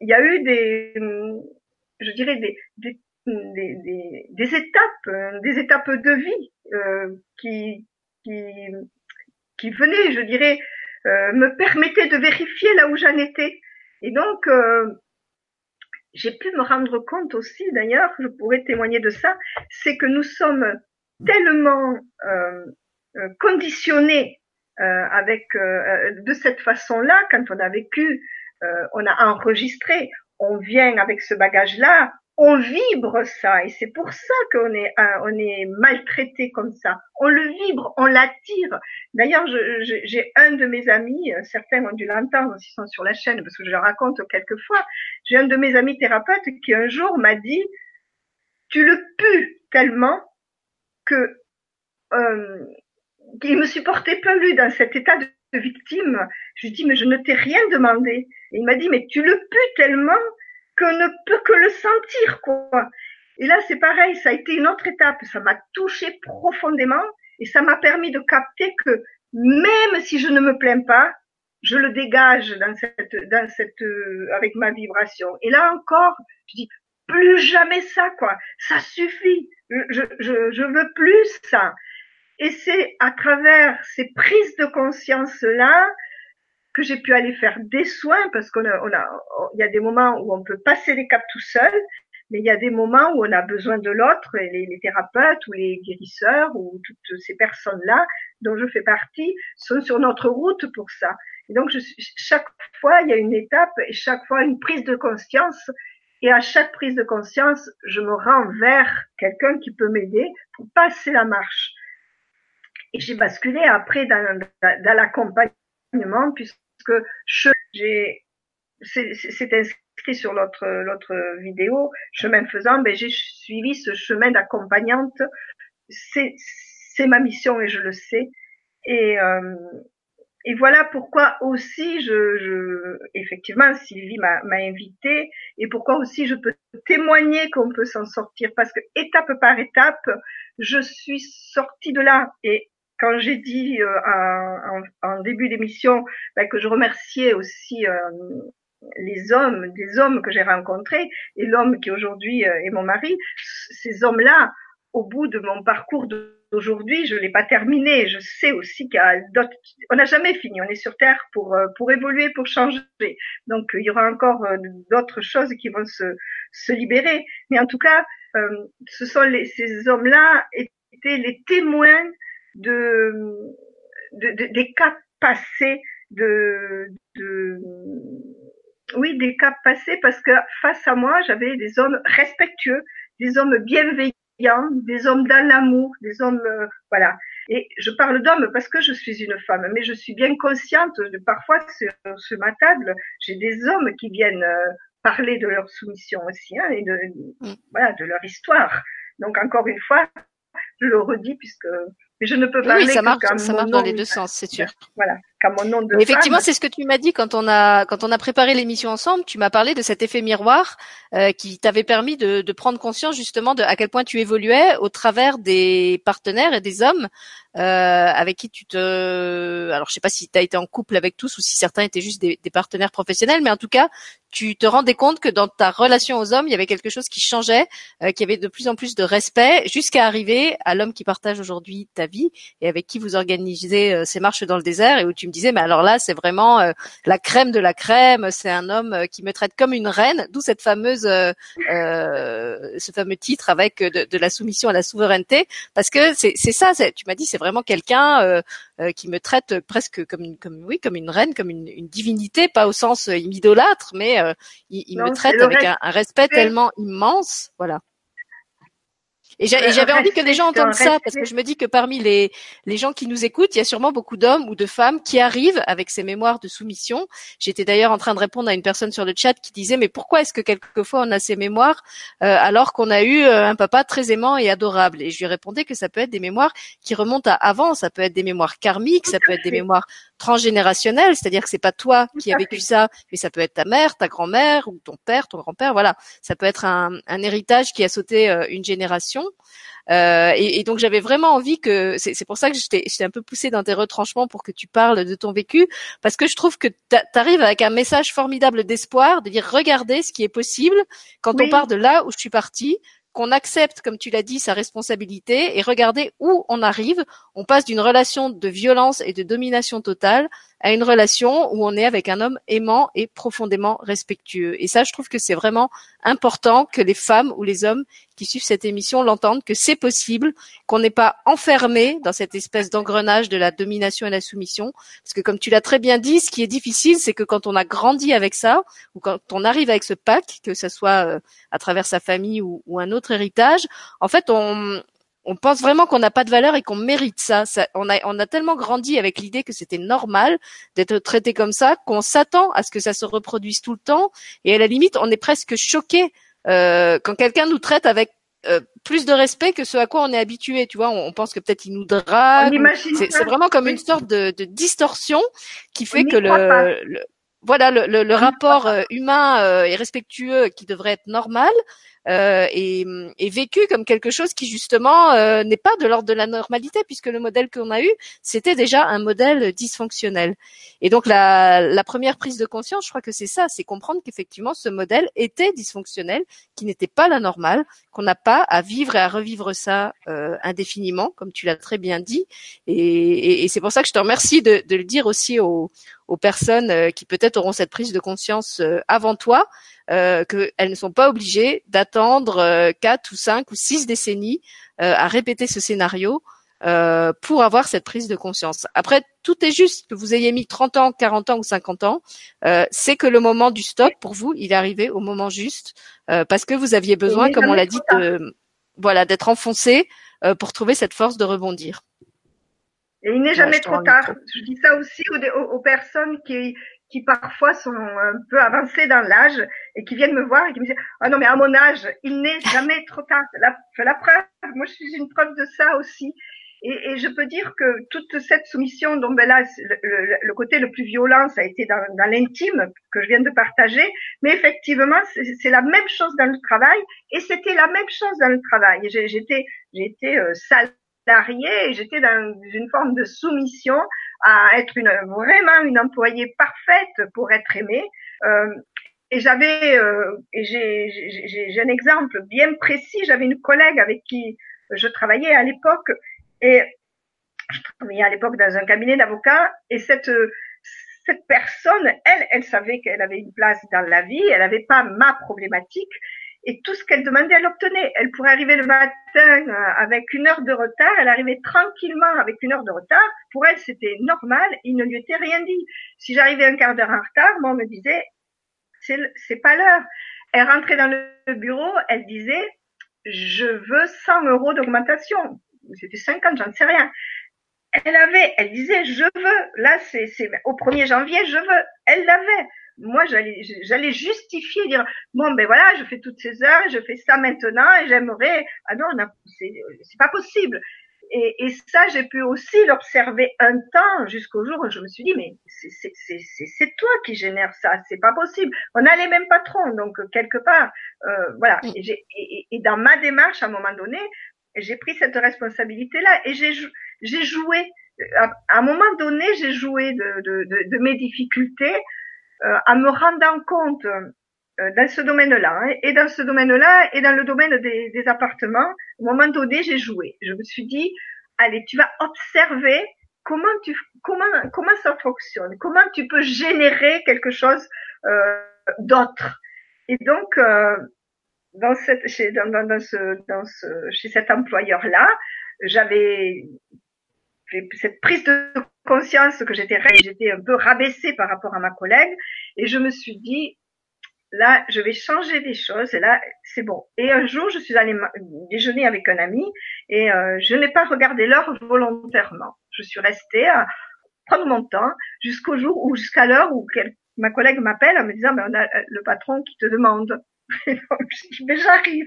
il y a eu des, je dirais des, des, des, étapes, des étapes de vie euh, qui, qui, qui venaient, je dirais, euh, me permettaient de vérifier là où j'en étais. Et donc, euh, j'ai pu me rendre compte aussi, d'ailleurs, je pourrais témoigner de ça, c'est que nous sommes tellement conditionné euh, avec euh, de cette façon-là, quand on a vécu, on a enregistré, on vient avec ce bagage-là, on vibre ça et c'est pour ça qu'on est on est maltraité comme ça. On le vibre, on l'attire. D'ailleurs, j'ai un de mes amis, certains ont dû l'entendre s'ils sont sur la chaîne parce que je le raconte quelquefois. J'ai un de mes amis thérapeutes qui un jour m'a dit "Tu le pues tellement que euh, il me supportait plus dans cet état de, victime. Je lui dis mais je ne t'ai rien demandé. Et il m'a dit mais tu le pues tellement qu'on ne peut que le sentir quoi. Et là c'est pareil, ça a été une autre étape. Ça m'a touché profondément et ça m'a permis de capter que même si je ne me plains pas, je le dégage dans cette, dans cette, euh, avec ma vibration. Et là encore, je dis plus jamais ça, quoi. Ça suffit. Je, je, je veux plus ça. Et c'est à travers ces prises de conscience là que j'ai pu aller faire des soins parce qu'on a, on a, il y a des moments où on peut passer les caps tout seul, mais il y a des moments où on a besoin de l'autre, les, les thérapeutes ou les guérisseurs ou toutes ces personnes-là dont je fais partie sont sur notre route pour ça. Et donc, je, chaque fois, il y a une étape et chaque fois une prise de conscience. Et à chaque prise de conscience, je me rends vers quelqu'un qui peut m'aider pour passer la marche. Et j'ai basculé après dans, dans, l'accompagnement puisque j'ai, c'est inscrit sur l'autre, l'autre vidéo, chemin faisant, ben j'ai suivi ce chemin d'accompagnante. C'est, c'est ma mission et je le sais. Et, euh, et voilà pourquoi aussi je, je effectivement Sylvie m'a invité et pourquoi aussi je peux témoigner qu'on peut s'en sortir parce que étape par étape je suis sortie de là et quand j'ai dit euh, en, en, début d'émission ben, que je remerciais aussi euh, les hommes, des hommes que j'ai rencontrés et l'homme qui aujourd'hui euh, est mon mari, ces hommes-là, au bout de mon parcours d'aujourd'hui, je l'ai pas terminé. Je sais aussi qu'il n'a jamais fini. On est sur Terre pour pour évoluer, pour changer. Donc il y aura encore d'autres choses qui vont se se libérer. Mais en tout cas, ce sont les, ces hommes-là étaient les témoins de, de, de des cas passés de, de oui des cas passés parce que face à moi j'avais des hommes respectueux, des hommes bienveillants des hommes dans l'amour, des hommes, euh, voilà. Et je parle d'hommes parce que je suis une femme, mais je suis bien consciente de parfois sur, sur ma table, j'ai des hommes qui viennent euh, parler de leur soumission aussi, hein, et de, mm. voilà, de leur histoire. Donc encore une fois, je le redis puisque mais je ne peux pas. Oui, ça marche, ça marche dans les deux sens, c'est sûr. Voilà, comme mon nom de. effectivement, c'est ce que tu m'as dit quand on a quand on a préparé l'émission ensemble. Tu m'as parlé de cet effet miroir euh, qui t'avait permis de, de prendre conscience justement de à quel point tu évoluais au travers des partenaires et des hommes euh, avec qui tu te. Alors, je sais pas si tu as été en couple avec tous ou si certains étaient juste des, des partenaires professionnels, mais en tout cas, tu te rendais compte que dans ta relation aux hommes, il y avait quelque chose qui changeait, euh, qu'il y avait de plus en plus de respect, jusqu'à arriver à l'homme qui partage aujourd'hui ta vie et avec qui vous organisez euh, ces marches dans le désert et où tu me disais, mais alors là, c'est vraiment euh, la crème de la crème, c'est un homme euh, qui me traite comme une reine, d'où cette fameuse, euh, ce fameux titre avec de, de, la soumission à la souveraineté, parce que c'est ça, tu m'as dit, c'est vraiment quelqu'un qui me traite presque comme une, comme oui, comme une reine, comme une, une divinité, pas au sens il m'idolâtre, mais il, il me traite avec un, un respect tellement immense, voilà. Et j'avais envie que les gens entendent ça parce que je me dis que parmi les, les gens qui nous écoutent, il y a sûrement beaucoup d'hommes ou de femmes qui arrivent avec ces mémoires de soumission. J'étais d'ailleurs en train de répondre à une personne sur le chat qui disait mais pourquoi est-ce que quelquefois on a ces mémoires euh, alors qu'on a eu euh, un papa très aimant et adorable? Et je lui répondais que ça peut être des mémoires qui remontent à avant, ça peut être des mémoires karmiques, ça peut être des mémoires transgénérationnelles, c'est-à-dire que c'est pas toi qui as vécu ça, mais ça peut être ta mère, ta grand-mère ou ton père, ton grand-père, voilà. Ça peut être un, un héritage qui a sauté euh, une génération. Euh, et, et, donc j'avais vraiment envie que c'est pour ça que j'étais un peu poussée dans tes retranchements pour que tu parles de ton vécu parce que je trouve que tu arrives avec un message formidable d'espoir de dire regardez ce qui est possible quand on part de là où je suis partie qu'on accepte, comme tu l'as dit, sa responsabilité et regardez où on arrive. On passe d'une relation de violence et de domination totale à une relation où on est avec un homme aimant et profondément respectueux. Et ça, je trouve que c'est vraiment important que les femmes ou les hommes qui suivent cette émission l'entendent, que c'est possible, qu'on n'est pas enfermé dans cette espèce d'engrenage de la domination et la soumission. Parce que comme tu l'as très bien dit, ce qui est difficile, c'est que quand on a grandi avec ça, ou quand on arrive avec ce pack, que ce soit euh, à travers sa famille ou, ou un autre héritage, en fait, on, on pense vraiment qu'on n'a pas de valeur et qu'on mérite ça. on, a, on a tellement grandi avec l'idée que c'était normal d'être traité comme ça qu'on s'attend à ce que ça se reproduise tout le temps. Et à la limite, on est presque choqué euh, quand quelqu'un nous traite avec euh, plus de respect que ce à quoi on est habitué. Tu vois, on, pense que peut-être il nous drague. C'est vraiment comme une sorte de, de distorsion qui fait que le, voilà le, le, le rapport euh, humain et respectueux qui devrait être normal euh, est, vécu comme quelque chose qui justement euh, n'est pas de l'ordre de la normalité puisque le modèle qu'on a eu c'était déjà un modèle dysfonctionnel. Et donc la, la première prise de conscience, je crois que c'est ça, c'est comprendre qu'effectivement ce modèle était dysfonctionnel, qui n'était pas la normale, qu'on n'a pas à vivre et à revivre ça euh, indéfiniment, comme tu l'as très bien dit. Et, et, c'est pour ça que je te remercie de, de le dire aussi aux, aux personnes euh, qui peut-être auront cette prise de conscience avant toi, euh, qu'elles ne sont pas obligées d'attendre quatre ou cinq ou six décennies à répéter ce scénario pour avoir cette prise de conscience. Après, tout est juste, que vous ayez mis 30 ans, 40 ans ou 50 ans, c'est que le moment du stop, pour vous, il est arrivé au moment juste, parce que vous aviez besoin, comme on l'a dit, de, voilà, d'être enfoncé pour trouver cette force de rebondir. Et il n'est jamais trop tard. Je dis ça aussi aux, aux, personnes qui, qui parfois sont un peu avancées dans l'âge et qui viennent me voir et qui me disent ah non mais à mon âge il n'est jamais trop tard. La, la preuve, moi je suis une preuve de ça aussi. Et, et je peux dire que toute cette soumission, dont ben là le, le, côté le plus violent, ça a été dans, dans l'intime que je viens de partager, mais effectivement c'est la même chose dans le travail et c'était la même chose dans le travail. J'étais j'étais euh, salarié et j'étais dans une forme de soumission à être une, vraiment une employée parfaite pour être aimée. Euh, et j'avais, euh, j'ai un exemple bien précis. J'avais une collègue avec qui je travaillais à l'époque et je travaillais à l'époque dans un cabinet d'avocats et cette cette personne, elle, elle savait qu'elle avait une place dans la vie, elle n'avait pas ma problématique, et tout ce qu'elle demandait, elle obtenait. Elle pourrait arriver le matin euh, avec une heure de retard, elle arrivait tranquillement avec une heure de retard. Pour elle, c'était normal, il ne lui était rien dit. Si j'arrivais un quart d'heure en retard, moi, on me disait, c'est pas l'heure. Elle rentrait dans le bureau, elle disait, je veux 100 euros d'augmentation. C'était 50, j'en sais rien. Elle avait, elle disait, je veux, là, c'est, au 1er janvier, je veux. Elle l'avait moi, j'allais, j'allais justifier, dire bon, ben voilà, je fais toutes ces heures, je fais ça maintenant, et j'aimerais. Ah non, c'est, c'est pas possible. Et, et ça, j'ai pu aussi l'observer un temps jusqu'au jour où je me suis dit mais c'est, c'est, c'est, c'est toi qui génère ça, c'est pas possible. On a les mêmes patrons, donc quelque part, euh, voilà. Et, et, et, dans ma démarche, à un moment donné, j'ai pris cette responsabilité-là et j'ai, j'ai joué. À, un moment donné, j'ai joué de, de, de, de mes difficultés en me rendant compte euh, dans ce domaine-là, hein, et dans ce domaine-là, et dans le domaine des, des appartements, un moment donné, j'ai joué. Je me suis dit, allez, tu vas observer comment tu comment comment ça fonctionne, comment tu peux générer quelque chose euh, d'autre. Et donc euh, dans cette chez dans, dans, dans ce dans ce chez cet employeur là, j'avais cette prise de conscience que j'étais j'étais un peu rabaissée par rapport à ma collègue et je me suis dit là je vais changer des choses et là c'est bon. Et un jour je suis allée déjeuner avec un ami et euh, je n'ai pas regardé l'heure volontairement. Je suis restée à prendre mon temps jusqu'au jour ou jusqu'à l'heure où ma collègue m'appelle en me disant ben on a euh, le patron qui te demande. Mais j'arrive.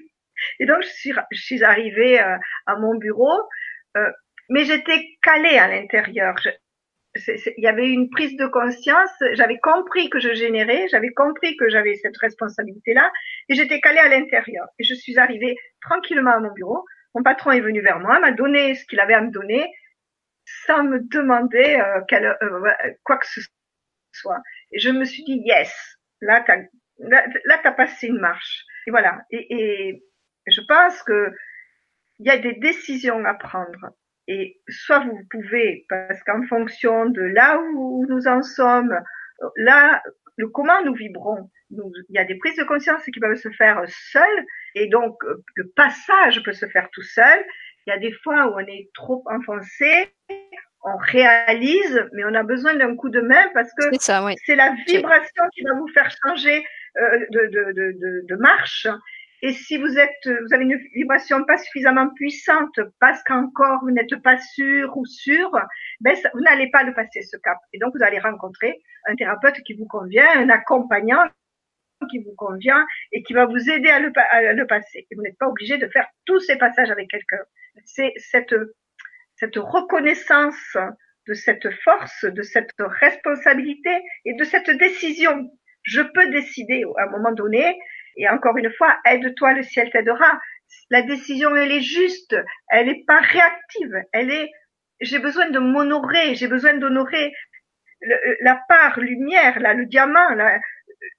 Et donc je suis je suis arrivée euh, à mon bureau euh, mais j'étais calée à l'intérieur. Il y avait une prise de conscience, j'avais compris que je générais, j'avais compris que j'avais cette responsabilité-là, et j'étais calée à l'intérieur. Et je suis arrivée tranquillement à mon bureau. Mon patron est venu vers moi, m'a donné ce qu'il avait à me donner, sans me demander euh, euh, quoi que ce soit. Et je me suis dit yes, là t'as là, là passé une marche. Et voilà. Et, et je pense que il y a des décisions à prendre et soit vous pouvez, parce qu'en fonction de là où nous en sommes, là, le comment nous vibrons, il y a des prises de conscience qui peuvent se faire seules, et donc le passage peut se faire tout seul. Il y a des fois où on est trop enfoncé, on réalise, mais on a besoin d'un coup de main parce que c'est la vibration qui va vous faire changer euh, de, de, de, de, marche. Et si vous êtes, vous avez une vibration pas suffisamment puissante parce qu'encore vous n'êtes pas sûr ou sûr, ben vous n'allez pas le passer ce cap. Et donc vous allez rencontrer un thérapeute qui vous convient, un accompagnant qui vous convient et qui va vous aider à le, à le passer. Et vous n'êtes pas obligé de faire tous ces passages avec quelqu'un. C'est cette, cette reconnaissance de cette force, de cette responsabilité et de cette décision. Je peux décider à un moment donné, et encore une fois, aide-toi, le ciel t'aidera. La décision, elle est juste, elle n'est pas réactive, elle est, j'ai besoin de m'honorer, j'ai besoin d'honorer la part lumière, là, le diamant, là,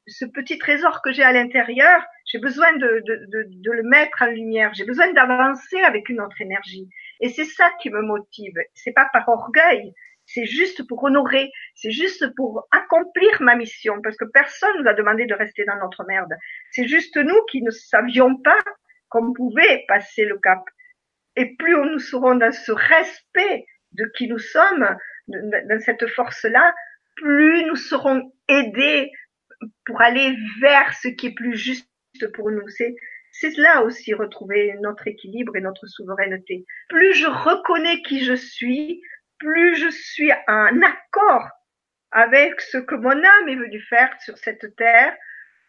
ce petit trésor que j'ai à l'intérieur, j'ai besoin de, de, de, de, le mettre en lumière. J'ai besoin d'avancer avec une autre énergie. Et c'est ça qui me motive. C'est pas par orgueil. C'est juste pour honorer. C'est juste pour accomplir ma mission. Parce que personne nous a demandé de rester dans notre merde. C'est juste nous qui ne savions pas qu'on pouvait passer le cap. Et plus nous serons dans ce respect de qui nous sommes, dans cette force-là, plus nous serons aidés pour aller vers ce qui est plus juste pour nous. C'est, c'est là aussi retrouver notre équilibre et notre souveraineté. Plus je reconnais qui je suis, plus je suis en accord avec ce que mon âme est venue faire sur cette terre,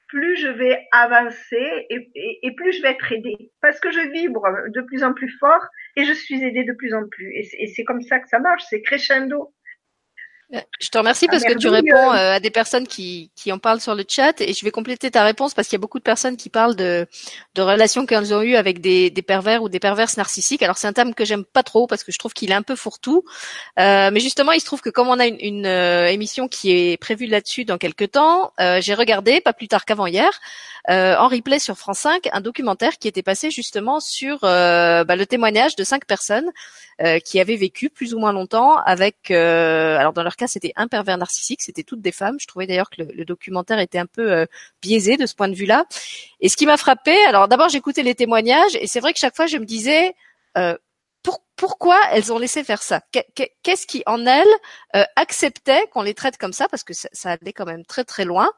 plus je vais avancer et, plus je vais être aidée. Parce que je vibre de plus en plus fort et je suis aidée de plus en plus. Et c'est comme ça que ça marche, c'est crescendo. Euh, je te remercie parce que tu réponds euh, à des personnes qui, qui en parlent sur le chat et je vais compléter ta réponse parce qu'il y a beaucoup de personnes qui parlent de, de relations qu'elles ont eues avec des, des pervers ou des perverses narcissiques. Alors c'est un thème que j'aime pas trop parce que je trouve qu'il est un peu fourre-tout. Euh, mais justement, il se trouve que comme on a une, une euh, émission qui est prévue là-dessus dans quelques temps, euh, j'ai regardé, pas plus tard qu'avant hier, en replay sur France 5, un documentaire qui était passé justement sur bah, le témoignage de cinq personnes qui avaient vécu plus ou moins longtemps avec, alors dans leur cas, c'était un pervers narcissique, c'était toutes des femmes. Je trouvais d'ailleurs que le, documentaire était un peu euh, biaisé de ce point de vue-là. Et ce qui m'a frappé, alors d'abord j'écoutais les témoignages et c'est vrai que chaque fois je me disais euh, pourquoi elles ont laissé faire ça? Qu'est-ce qui en elles euh, acceptait qu'on les traite comme ça? Parce que ça, allait quand même très très loin.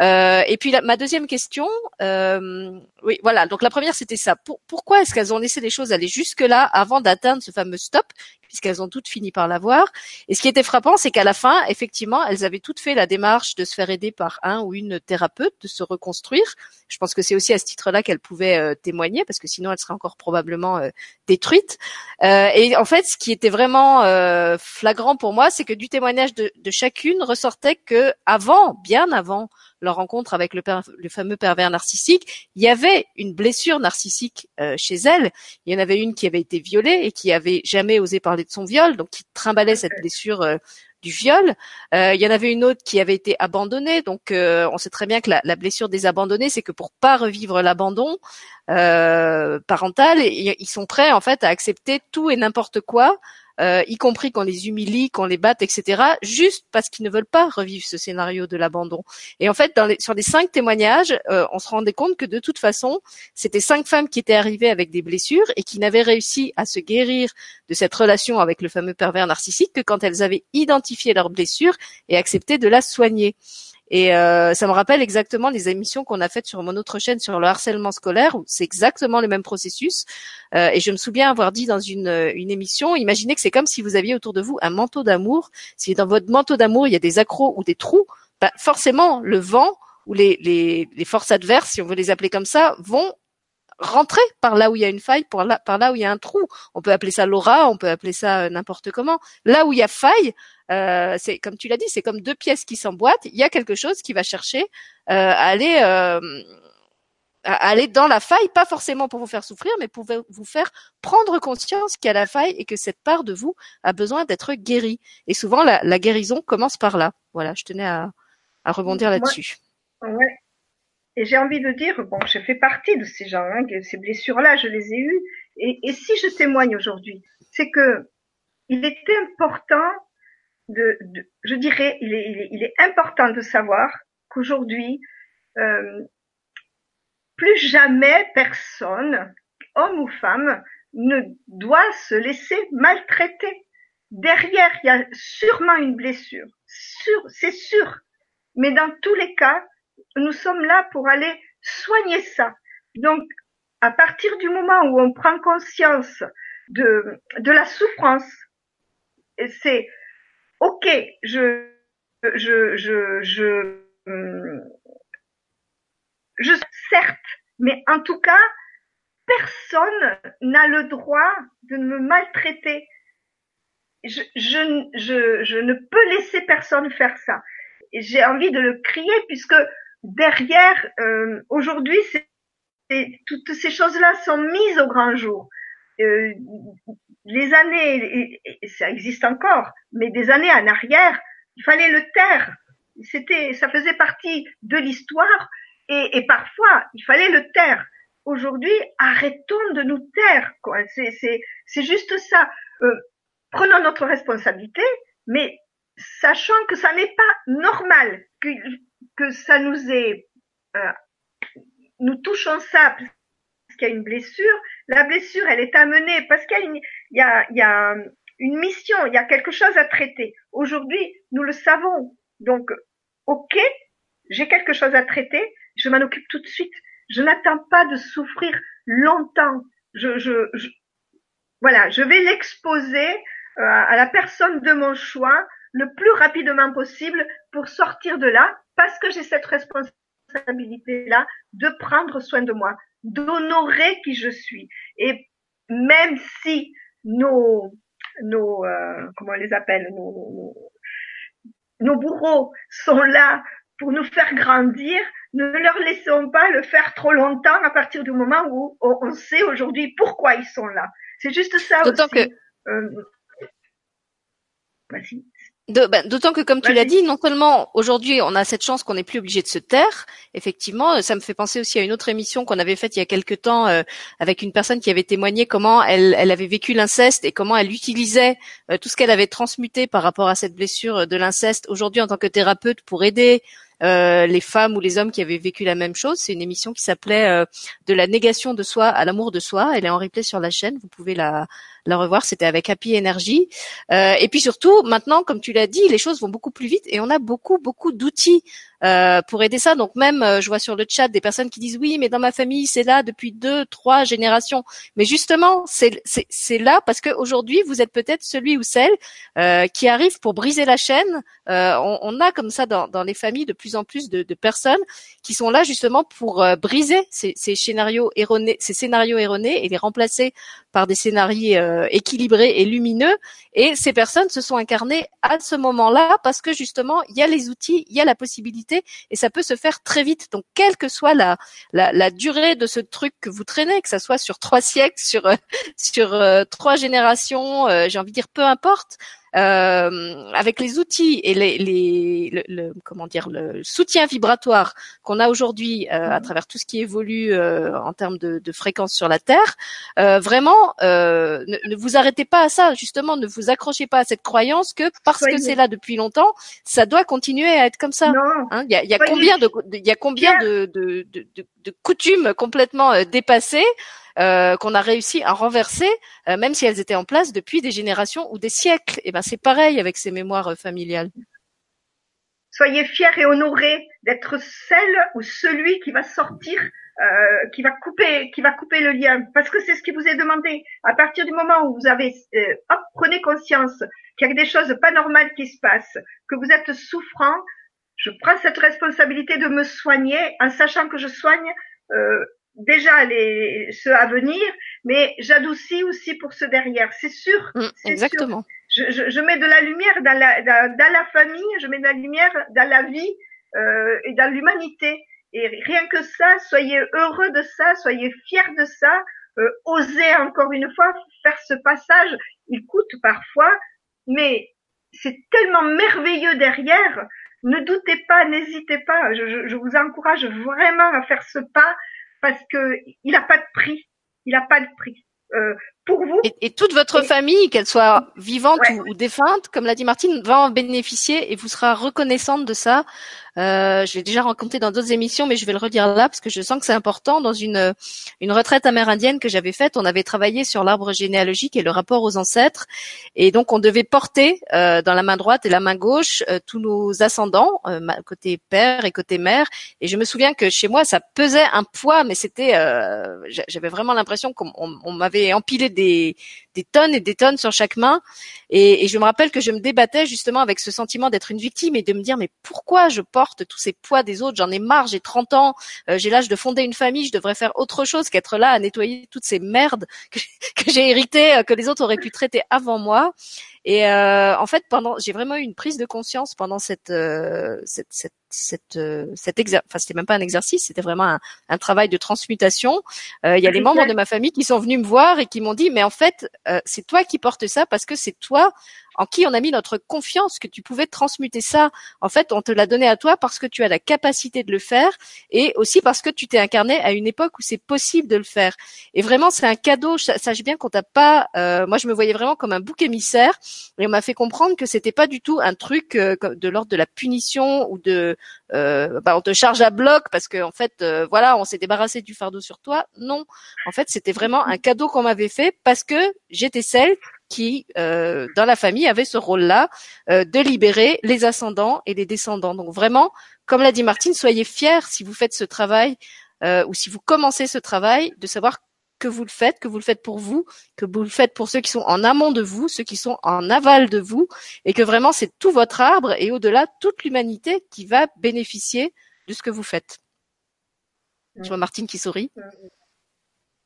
Euh, et puis ma deuxième question, oui, voilà. Donc la première c'était ça. pourquoi est-ce qu'elles ont laissé les choses aller jusque là avant d'atteindre ce fameux stop, puisqu'elles ont toutes fini par l'avoir Et ce qui était frappant, c'est qu'à la fin, effectivement, elles avaient toutes fait la démarche de se faire aider par un ou une thérapeute, de se reconstruire. Je pense que c'est aussi à ce titre-là qu'elles pouvaient euh, témoigner, parce que sinon elles seraient encore probablement euh, détruites. Euh, et en fait, ce qui était vraiment flagrant pour moi, c'est que du témoignage de, de chacune ressortait que avant, bien avant leur rencontre avec le, le, fameux pervers narcissique, il y avait une blessure narcissique euh, chez elle. Il y en avait une qui avait été violée et qui avait jamais osé parler de son viol, donc qui trimballait cette blessure euh, du viol. Euh, il y en avait une autre qui avait été abandonnée, donc on sait très bien que la, la blessure des abandonnés, c'est que pour pas revivre l'abandon parental, ils sont prêts en fait à accepter tout et n'importe quoi euh, y compris qu'on les humilie, qu'on les batte, etc., juste parce qu'ils ne veulent pas revivre ce scénario de l'abandon. Et en fait, sur les cinq témoignages, euh, on se rendait compte que de toute façon, c'était cinq femmes qui étaient arrivées avec des blessures et qui n'avaient réussi à se guérir de cette relation avec le fameux pervers narcissique que quand elles avaient identifié leurs blessures et accepté de la soigner. Et euh, ça me rappelle exactement les émissions qu'on a faites sur mon autre chaîne sur le harcèlement scolaire, où c'est exactement le même processus. Euh, et je me souviens avoir dit dans une, une émission, imaginez que c'est comme si vous aviez autour de vous un manteau d'amour. Si dans votre manteau d'amour, il y a des accros ou des trous, bah forcément, le vent ou les, les, les forces adverses, si on veut les appeler comme ça, vont rentrer par là où il y a une faille, par là, par là où il y a un trou. On peut appeler ça l'aura, on peut appeler ça euh, n'importe comment. Là où il y a faille, euh, c'est comme tu l'as dit, c'est comme deux pièces qui s'emboîtent. Il y a quelque chose qui va chercher euh, à aller à aller dans la faille, pas forcément pour vous faire souffrir, mais pour vous faire prendre conscience qu'il y a la faille et que cette part de vous a besoin d'être guérie. Et souvent, la, la, guérison commence par là. Voilà, je tenais à, à rebondir là-dessus. Ouais. Et j'ai envie de dire, bon, je fais partie de ces gens, hein, ces blessures-là, je les ai eues. Et, et si je témoigne aujourd'hui, c'est que il est important de, de je dirais, il est, il est, il est, important de savoir qu'aujourd'hui, euh, plus jamais personne, homme ou femme, ne doit se laisser maltraiter. Derrière, il y a sûrement une blessure, sûr, c'est sûr. Mais dans tous les cas, nous sommes là pour aller soigner ça. Donc, à partir du moment où on prend conscience de, de la souffrance, c'est ok, je, je, je, je, hum, je certes, mais en tout cas, personne n'a le droit de me maltraiter. Je, je, je, je ne peux laisser personne faire ça. J'ai envie de le crier puisque derrière, euh, aujourd'hui, toutes ces choses-là sont mises au grand jour. Euh, les années, ça existe encore, mais des années en arrière, il fallait le taire. C'était, ça faisait partie de l'histoire et, et, parfois il fallait le taire. Aujourd'hui, arrêtons de nous taire. C'est, juste ça. Euh, prenons notre responsabilité, mais sachant que ça n'est pas normal que ça nous est, euh, nous touchons ça parce qu'il y a une blessure. La blessure, elle est amenée parce qu'il y a une, il y a, une mission, il y a quelque chose à traiter. Aujourd'hui, nous le savons. Donc, ok, j'ai quelque chose à traiter, je m'en occupe tout de suite. Je n'attends pas de souffrir longtemps. Je, je, voilà, je vais l'exposer euh, à la personne de mon choix le plus rapidement possible pour sortir de là, parce que j'ai cette responsabilité-là de prendre soin de moi, d'honorer qui je suis. Et même si nos, nos, euh, comment on les appelle, nos, nos, bourreaux sont là pour nous faire grandir, ne leur laissons pas le faire trop longtemps à partir du moment où on sait aujourd'hui pourquoi ils sont là. C'est juste ça D'autant que euh, d'autant que, comme tu l'as dit, non seulement aujourd'hui on a cette chance qu'on n'est plus obligé de se taire. Effectivement, ça me fait penser aussi à une autre émission qu'on avait faite il y a quelque temps euh, avec une personne qui avait témoigné comment elle, elle avait vécu l'inceste et comment elle utilisait euh, tout ce qu'elle avait transmuté par rapport à cette blessure de l'inceste aujourd'hui en tant que thérapeute pour aider euh, les femmes ou les hommes qui avaient vécu la même chose. C'est une émission qui s'appelait De la négation de soi à l'amour de soi. Elle est en replay sur la chaîne. Vous pouvez la, la revoir. C'était avec Happy Energy. Euh, et puis surtout, maintenant, comme tu l'as dit, les choses vont beaucoup plus vite et on a beaucoup, beaucoup d'outils euh, pour aider ça. Donc même, euh, je vois sur le chat des personnes qui disent oui, mais dans ma famille, c'est là depuis deux, trois générations. Mais justement, c'est là parce qu'aujourd'hui, vous êtes peut-être celui ou celle euh, qui arrive pour briser la chaîne. Euh, on, on, a comme ça dans, dans les familles de plus en plus de, de personnes qui sont là justement pour euh, briser ces, ces, scénarios erronés, ces scénarios erronés et les remplacer par des scénarios euh, équilibrés et lumineux. Et ces personnes se sont incarnées à ce moment-là parce que justement, il y a les outils, il y a la possibilité et ça peut se faire très vite. Donc, quelle que soit la, la, durée de ce truc que vous traînez, que ça soit sur trois siècles, sur, sur euh, trois générations, j'ai envie de dire peu importe, euh, avec les outils et les, les le, comment dire le soutien vibratoire qu'on a aujourd'hui euh, à mhm. travers tout ce qui évolue euh, en termes de, de fréquence sur la Terre, euh, vraiment euh, ne, ne, vous arrêtez pas à ça. Justement, ne vous accrochez pas à cette croyance que parce que c'est là depuis longtemps, ça doit continuer à être comme ça. Hein, il y, a, y a combien de il y a combien de, de, de, de coutumes complètement dépassées euh, qu'on a réussi à renverser, euh, même si elles étaient en place depuis des générations ou des siècles. Et ben c'est pareil avec ces mémoires euh, familiales. Soyez fiers et honorés d'être celle ou celui qui va sortir, euh, qui va couper, qui va couper le lien, parce que c'est ce qui vous est demandé. À partir du moment où vous avez, hop, prenez conscience qu'il y a des choses pas normales qui se passent, que vous êtes souffrant, je prends cette responsabilité de me soigner en sachant que je soigne euh, déjà les, ceux à venir, mais j'adoucis aussi pour ceux derrière. C'est sûr. Mm, exactement. Je, je, je, mets de la lumière dans la, dans, dans, la famille, je mets de la lumière dans la vie euh, et dans l'humanité. Et rien que ça, soyez heureux de ça, soyez fiers de ça. Euh, osez encore une fois faire ce passage. Il coûte parfois, mais c'est tellement merveilleux derrière. Ne doutez pas, n'hésitez pas. Je, je, vous encourage vraiment à faire ce pas parce que il n'a pas de prix. Il n'a pas de prix. Euh, pour vous. Et, toute votre famille, qu'elle soit vivante ou, défunte, comme l'a dit Martine, va en bénéficier et vous sera reconnaissante de ça. Euh, je l'ai déjà raconté dans d'autres émissions, mais je vais le redire là parce que je sens que c'est important. Dans une une retraite amérindienne que j'avais faite, on avait travaillé sur l'arbre généalogique et le rapport aux ancêtres, et donc on devait porter euh, dans la main droite et la main gauche euh, tous nos ascendants, euh, côté père et côté mère. Et je me souviens que chez moi, ça pesait un poids, mais c'était, euh, j'avais vraiment l'impression qu'on m'avait empilé des des tonnes et des tonnes sur chaque main. Et, et, je me rappelle que je me débattais justement avec ce sentiment d'être une victime et de me dire mais pourquoi je porte tous ces poids des autres? J'en ai marre, j'ai 30 ans, euh, j'ai l'âge de fonder une famille, je devrais faire autre chose qu'être là à nettoyer toutes ces merdes que, que j'ai héritées, euh, que les autres auraient pu traiter avant moi. Et euh, en fait, pendant, j'ai vraiment eu une prise de conscience pendant cette, euh, cette, cette cette, euh, cet exercice, enfin c'était même pas un exercice, c'était vraiment un, un, travail de transmutation. Euh, il y a des membres de ma famille qui sont venus me voir et qui m'ont dit, mais en fait, c'est toi qui portes ça parce que c'est toi en qui on a mis notre confiance que tu pouvais transmuter ça. En fait, on te l'a donné à toi parce que tu as la capacité de le faire et aussi parce que tu t'es incarné à une époque où c'est possible de le faire. Et vraiment, c'est un cadeau. Sache bien qu'on t'a pas. Euh, moi, je me voyais vraiment comme un bouc émissaire et on m'a fait comprendre que c'était pas du tout un truc euh, de l'ordre de la punition ou de euh, bah, on te charge à bloc parce que en fait, euh, voilà, on s'est débarrassé du fardeau sur toi. Non, en fait, c'était vraiment un cadeau qu'on m'avait fait parce que j'étais celle qui, euh, dans la famille, avait ce rôle-là euh, de libérer les ascendants et les descendants. Donc vraiment, comme l'a dit Martine, soyez fiers si vous faites ce travail euh, ou si vous commencez ce travail, de savoir que vous le faites, que vous le faites pour vous, que vous le faites pour ceux qui sont en amont de vous, ceux qui sont en aval de vous, et que vraiment c'est tout votre arbre et au-delà toute l'humanité qui va bénéficier de ce que vous faites. Je vois Martine qui sourit.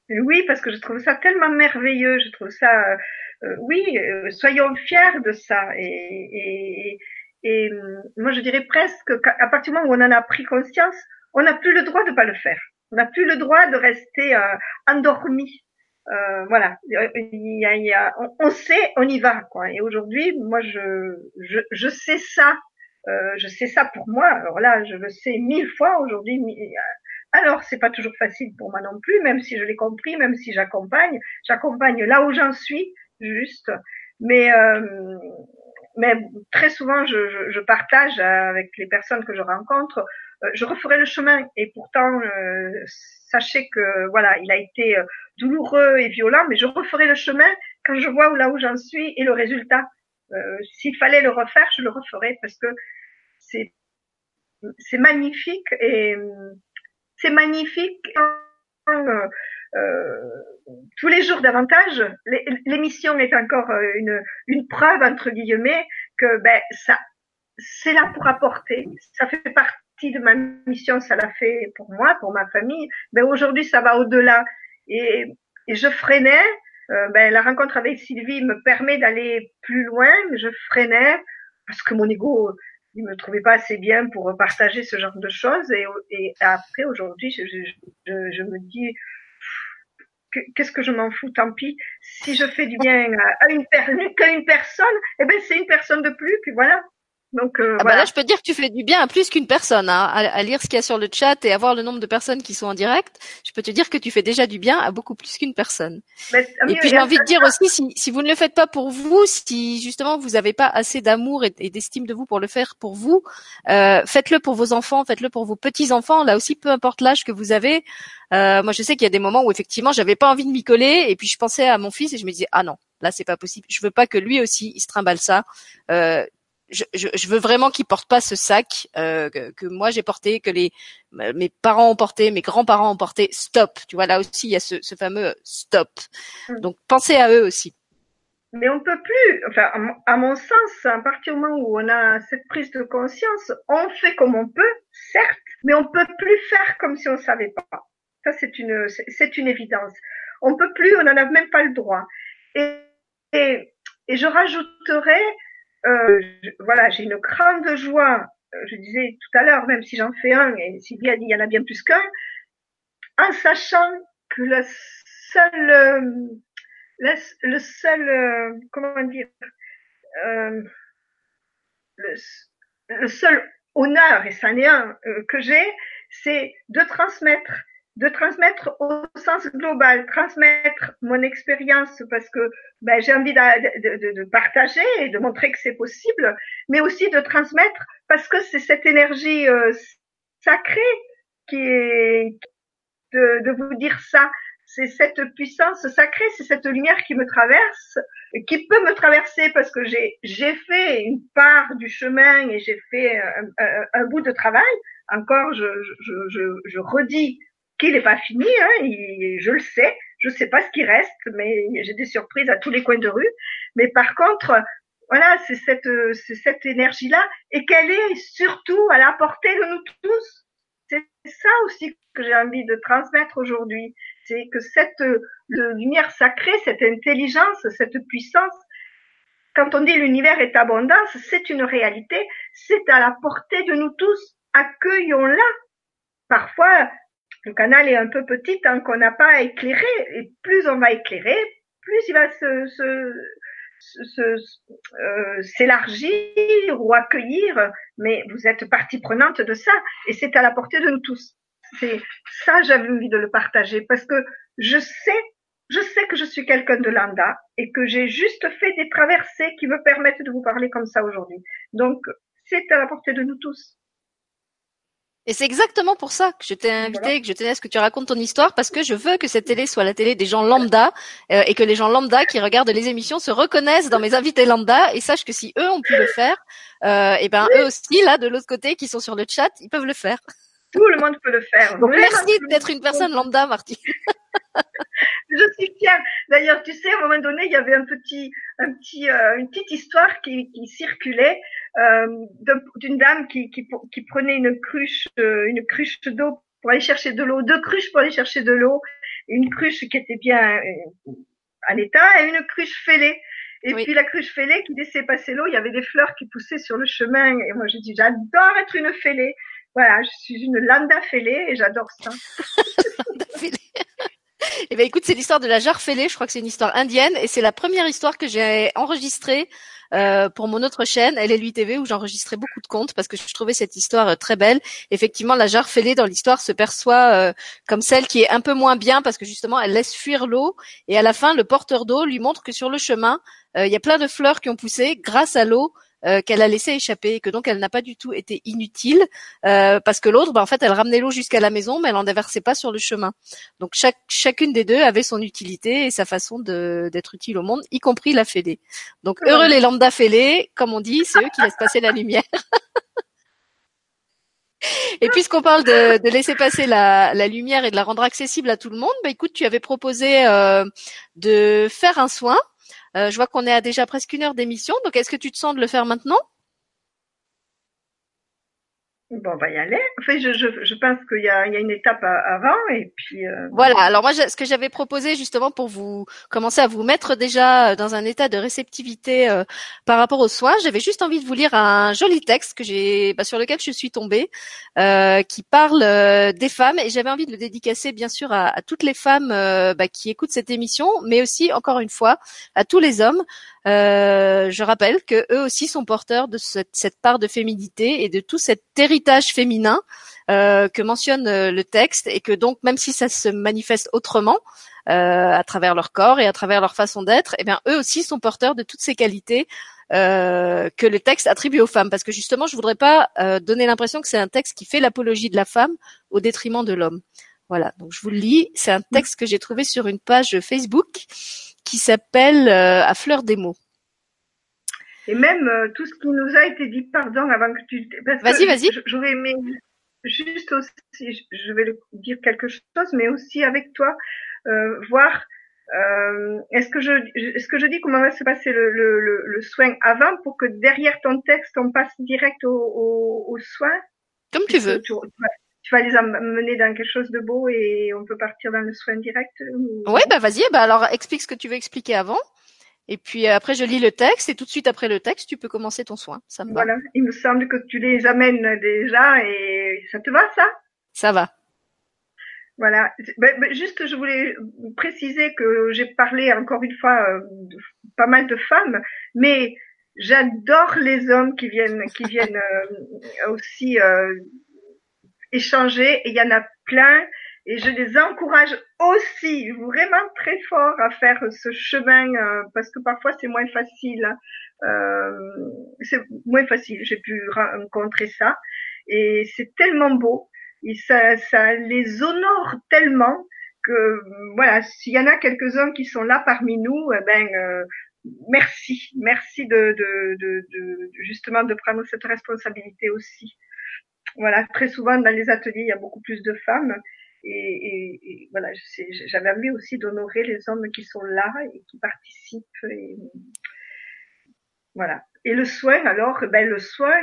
Oui, parce que je trouve ça tellement merveilleux. Je trouve ça euh, oui, euh, soyons fiers de ça. Et, et, et euh, moi, je dirais presque qu'à partir du moment où on en a pris conscience, on n'a plus le droit de pas le faire. On n'a plus le droit de rester endormi. Euh, voilà, il y a, il y a, on, sait, on y va quoi. Et aujourd'hui, moi, je, je, je sais ça, euh, je sais ça pour moi. Alors là, je le sais mille fois aujourd'hui. Alors, c'est pas toujours facile pour moi non plus, même si je l'ai compris, même si j'accompagne, j'accompagne là où j'en suis, juste. Mais euh, très souvent, je, partage avec les personnes que je rencontre, euh, je referai le chemin. Et pourtant, euh, sachez que voilà, il a été douloureux et violent, mais je referai le chemin quand je vois où là où j'en suis et le résultat. S'il fallait le refaire, je le referai parce que c'est c'est magnifique et c'est magnifique. Euh, euh, tous les jours davantage. L'émission est encore euh, une, preuve entre guillemets que ben ça c'est là pour apporter. Ça fait partie de ma mission, ça l'a fait pour moi, pour ma famille. Ben, aujourd'hui, ça va au-delà. Et, je freinais. Ben, la rencontre avec Sylvie me permet d'aller plus loin. Je freinais parce que mon ego, il me trouvait pas assez bien pour partager ce genre de choses. Et, et après, aujourd'hui, je, je, me dis, qu'est-ce que je m'en fous, tant pis. Si je fais du bien à une, une personne, eh ben c'est une personne de plus, puis voilà. Donc euh, ah bah là, je peux te dire que tu fais du bien à plus qu'une personne. Hein. À, lire ce qu'il y a sur le chat et à voir le nombre de personnes qui sont en direct, je peux te dire que tu fais déjà du bien à beaucoup plus qu'une personne. Mais, et puis j'ai envie de dire aussi, si, si, vous ne le faites pas pour vous, si justement vous n'avez pas assez d'amour et, et d'estime de vous pour le faire pour vous, euh, faites-le pour vos enfants, faites-le pour vos petits enfants. Là aussi, peu importe l'âge que vous avez. Euh, moi, je sais qu'il y a des moments où effectivement, j'avais pas envie de m'y coller, et puis je pensais à mon fils et je me disais ah non, là c'est pas possible. Je veux pas que lui aussi il se trimballe ça. Euh, je, je, veux vraiment qu'il porte pas ce sac euh, que, moi j'ai porté, que les mes parents ont porté, mes grands-parents ont porté. Stop. Tu vois là aussi il y a ce, fameux stop. Mm. Donc pensez à eux aussi. Mais on peut plus. Enfin, à mon sens, à partir du moment où on a cette prise de conscience, on fait comme on peut, certes, mais on peut plus faire comme si on savait pas. Ça c'est une c'est une évidence. On peut plus, on n'en a même pas le droit. Et, et, et je rajouterais euh, voilà, j'ai une grande joie. Euh, je disais tout à l'heure, même si j'en fais un, et a dit il y en a bien plus qu'un, en sachant que le seul, euh, le, seul, comment dire, le, seul honneur, et ça n'est un, que j'ai, c'est de transmettre de transmettre au sens global, transmettre mon expérience parce que ben, j'ai envie de, de, de, partager et de montrer que c'est possible, mais aussi de transmettre parce que c'est cette énergie euh, sacrée qui est de, de vous dire ça. C'est cette puissance sacrée, c'est cette lumière qui me traverse, qui peut me traverser parce que j'ai j'ai fait une part du chemin et j'ai fait un, un, bout de travail. Encore, je, je, je, je redis qu'il n'est pas fini, hein, je le sais, Je sais pas ce qui reste, mais j'ai des surprises à tous les coins de rue. Mais par contre, voilà, c'est cette, c'est cette énergie-là et qu'elle est surtout à la portée de nous tous. C'est ça aussi que j'ai envie de transmettre aujourd'hui. C'est que cette lumière sacrée, cette intelligence, cette puissance, quand on dit l'univers est abondance, c'est une réalité, c'est à la portée de nous tous. Accueillons-la. Parfois, le canal est un peu petit tant qu'on n'a pas éclairé, et plus on va éclairer, plus il va euh, s'élargir ou accueillir, mais vous êtes partie prenante de ça, et c'est à la portée de nous tous. C'est ça, j'avais envie de le partager, parce que je sais je sais que je suis quelqu'un de lambda et que j'ai juste fait des traversées qui me permettent de vous parler comme ça aujourd'hui. Donc, c'est à la portée de nous tous. Et c'est exactement pour ça que je t'ai invité, que je tenais à ce que tu racontes ton histoire, parce que je veux que cette télé soit la télé des gens lambda, euh, et que les gens lambda qui regardent les émissions se reconnaissent dans mes invités lambda, et sachent que si eux ont pu le faire, euh, et ben eux aussi, là, de l'autre côté, qui sont sur le chat, ils peuvent le faire. Tout le monde peut le faire. Donc merci d'être une personne lambda, Martine. je suis fière. D'ailleurs, tu sais, à un moment donné, il y avait un petit, un petit, euh, une petite histoire qui, qui circulait euh, d'une dame qui, qui, qui, prenait une cruche, euh, une cruche d'eau pour aller chercher de l'eau, deux cruches pour aller chercher de l'eau, une cruche qui était bien à l'état et une cruche fêlée. Et puis la cruche fêlée qui laissait passer l'eau, il y avait des fleurs qui poussaient sur le chemin. Et moi, j'ai dit, j'adore être une fêlée. Voilà, je suis une lambda fêlée et j'adore ça. Eh ben écoute, c'est l'histoire de la jarre fêlée. Je crois que c'est une histoire indienne et c'est la première histoire que j'ai enregistrée euh, pour mon autre chaîne, LLUI TV, où j'enregistrais beaucoup de contes parce que je trouvais cette histoire euh, très belle. Effectivement, la jarre fêlée dans l'histoire se perçoit euh, comme celle qui est un peu moins bien parce que justement, elle laisse fuir l'eau et à la fin, le porteur d'eau lui montre que sur le chemin, il y a plein de fleurs qui ont poussé grâce à l'eau euh, qu'elle a laissé échapper et que donc elle n'a pas du tout été inutile euh, parce que l'autre, ben, en fait, elle ramenait l'eau jusqu'à la maison, mais elle en déversait pas sur le chemin. Donc chaque, chacune des deux avait son utilité et sa façon d'être utile au monde, y compris la fêlée. Donc heureux les lambda fêlés, comme on dit, c'est eux qui laissent passer la lumière. Et puisqu'on parle de, de, laisser passer la, la, lumière et de la rendre accessible à tout le monde, bah écoute, tu avais proposé euh, de faire un soin je vois qu'on est à déjà presque une heure d'émission, donc est-ce que tu te sens de le faire maintenant? Bon, on va y aller. Enfin, je, je, je pense qu'il y y a une étape avant et puis. Euh... Voilà. Alors moi, ce que j'avais proposé justement pour vous commencer à vous mettre déjà euh, dans un état de réceptivité euh, par rapport aux soins, j'avais juste envie de vous lire un joli texte que j'ai, bah, sur lequel je suis tombée, euh, qui parle euh, des femmes et j'avais envie de le dédicacer bien sûr à, à toutes les femmes bah, qui écoutent cette émission, mais aussi encore une fois à tous les hommes. je rappelle que eux aussi sont porteurs de cette, cette part de féminité et de tout cet héritage féminin euh, que mentionne euh, le texte et que donc même si ça se manifeste autrement euh, à travers leur corps et à travers leur façon d'être, eh bien eux aussi sont porteurs de toutes ces qualités que le texte attribue aux femmes. Parce que justement, je voudrais pas donner l'impression que c'est un texte qui fait l'apologie de la femme au détriment de l'homme. Voilà, donc je vous le lis. C'est un texte que j'ai trouvé sur une page Facebook qui s'appelle À fleur des mots. Et même euh, tout ce qui nous a été dit, pardon, avant que tu... Vas-y, vas-y. J'aurais aimé juste aussi, je vais dire quelque chose, mais aussi avec toi, euh, voir euh, est-ce que je est-ce que je dis comment va se passer le, le, le, soin avant pour que derrière ton texte on passe direct au, au, au soin? Comme tu veux. Tu, tu, vas les amener dans quelque chose de beau et on peut partir dans le soin direct. Ou... Ouais, bah vas-y. Bah alors explique ce que tu veux expliquer avant. Et puis après, je lis le texte et tout de suite après le texte, tu peux commencer ton soin. Ça me voilà. Il me semble que tu les amènes déjà et ça te va, ça? Ça va. Voilà. Ben, ben, juste, je voulais préciser que j'ai parlé encore une fois euh, de pas mal de femmes, mais j'adore les hommes qui viennent, qui viennent euh, aussi euh, échanger. Et il y en a plein et je les encourage aussi vraiment très fort à faire ce chemin euh, parce que parfois c'est moins facile. Euh, c'est moins facile. J'ai pu rencontrer ça et c'est tellement beau et ça, ça les honore tellement que voilà, s'il y en a quelques-uns qui sont là parmi nous, eh ben euh, merci, merci de, de, de, de, justement de prendre cette responsabilité aussi. Voilà, très souvent dans les ateliers, il y a beaucoup plus de femmes et, voilà, j'avais envie aussi d'honorer les hommes qui sont là et qui participent. Et, voilà. Et le soin, alors, ben le soin,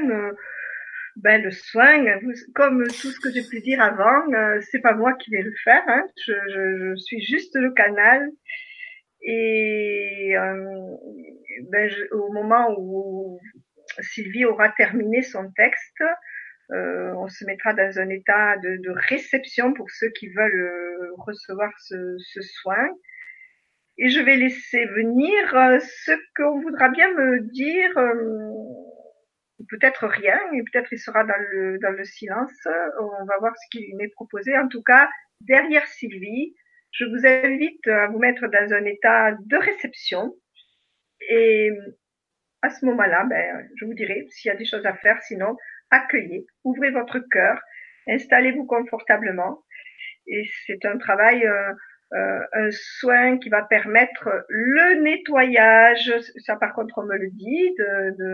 ben le soin, comme tout ce que j'ai pu dire avant, c'est pas moi qui vais le faire. Hein. Je, je, suis juste le canal. Et ben, au moment où Sylvie aura terminé son texte, euh, on se mettra dans un état de, de, réception pour ceux qui veulent euh, recevoir ce, ce, soin. Et je vais laisser venir euh, ce qu'on voudra bien me dire, peut-être rien, et peut-être il sera dans le, dans le silence. On va voir ce qui m'est proposé. En tout cas, derrière Sylvie, je vous invite à vous mettre dans un état de réception. Et à ce moment-là, ben, je vous dirai s'il y a des choses à faire. Sinon, accueillez, ouvrez votre cœur, installez-vous confortablement. Et c'est un travail, euh, euh, un soin qui va permettre le nettoyage, ça par contre on me le dit, de, de,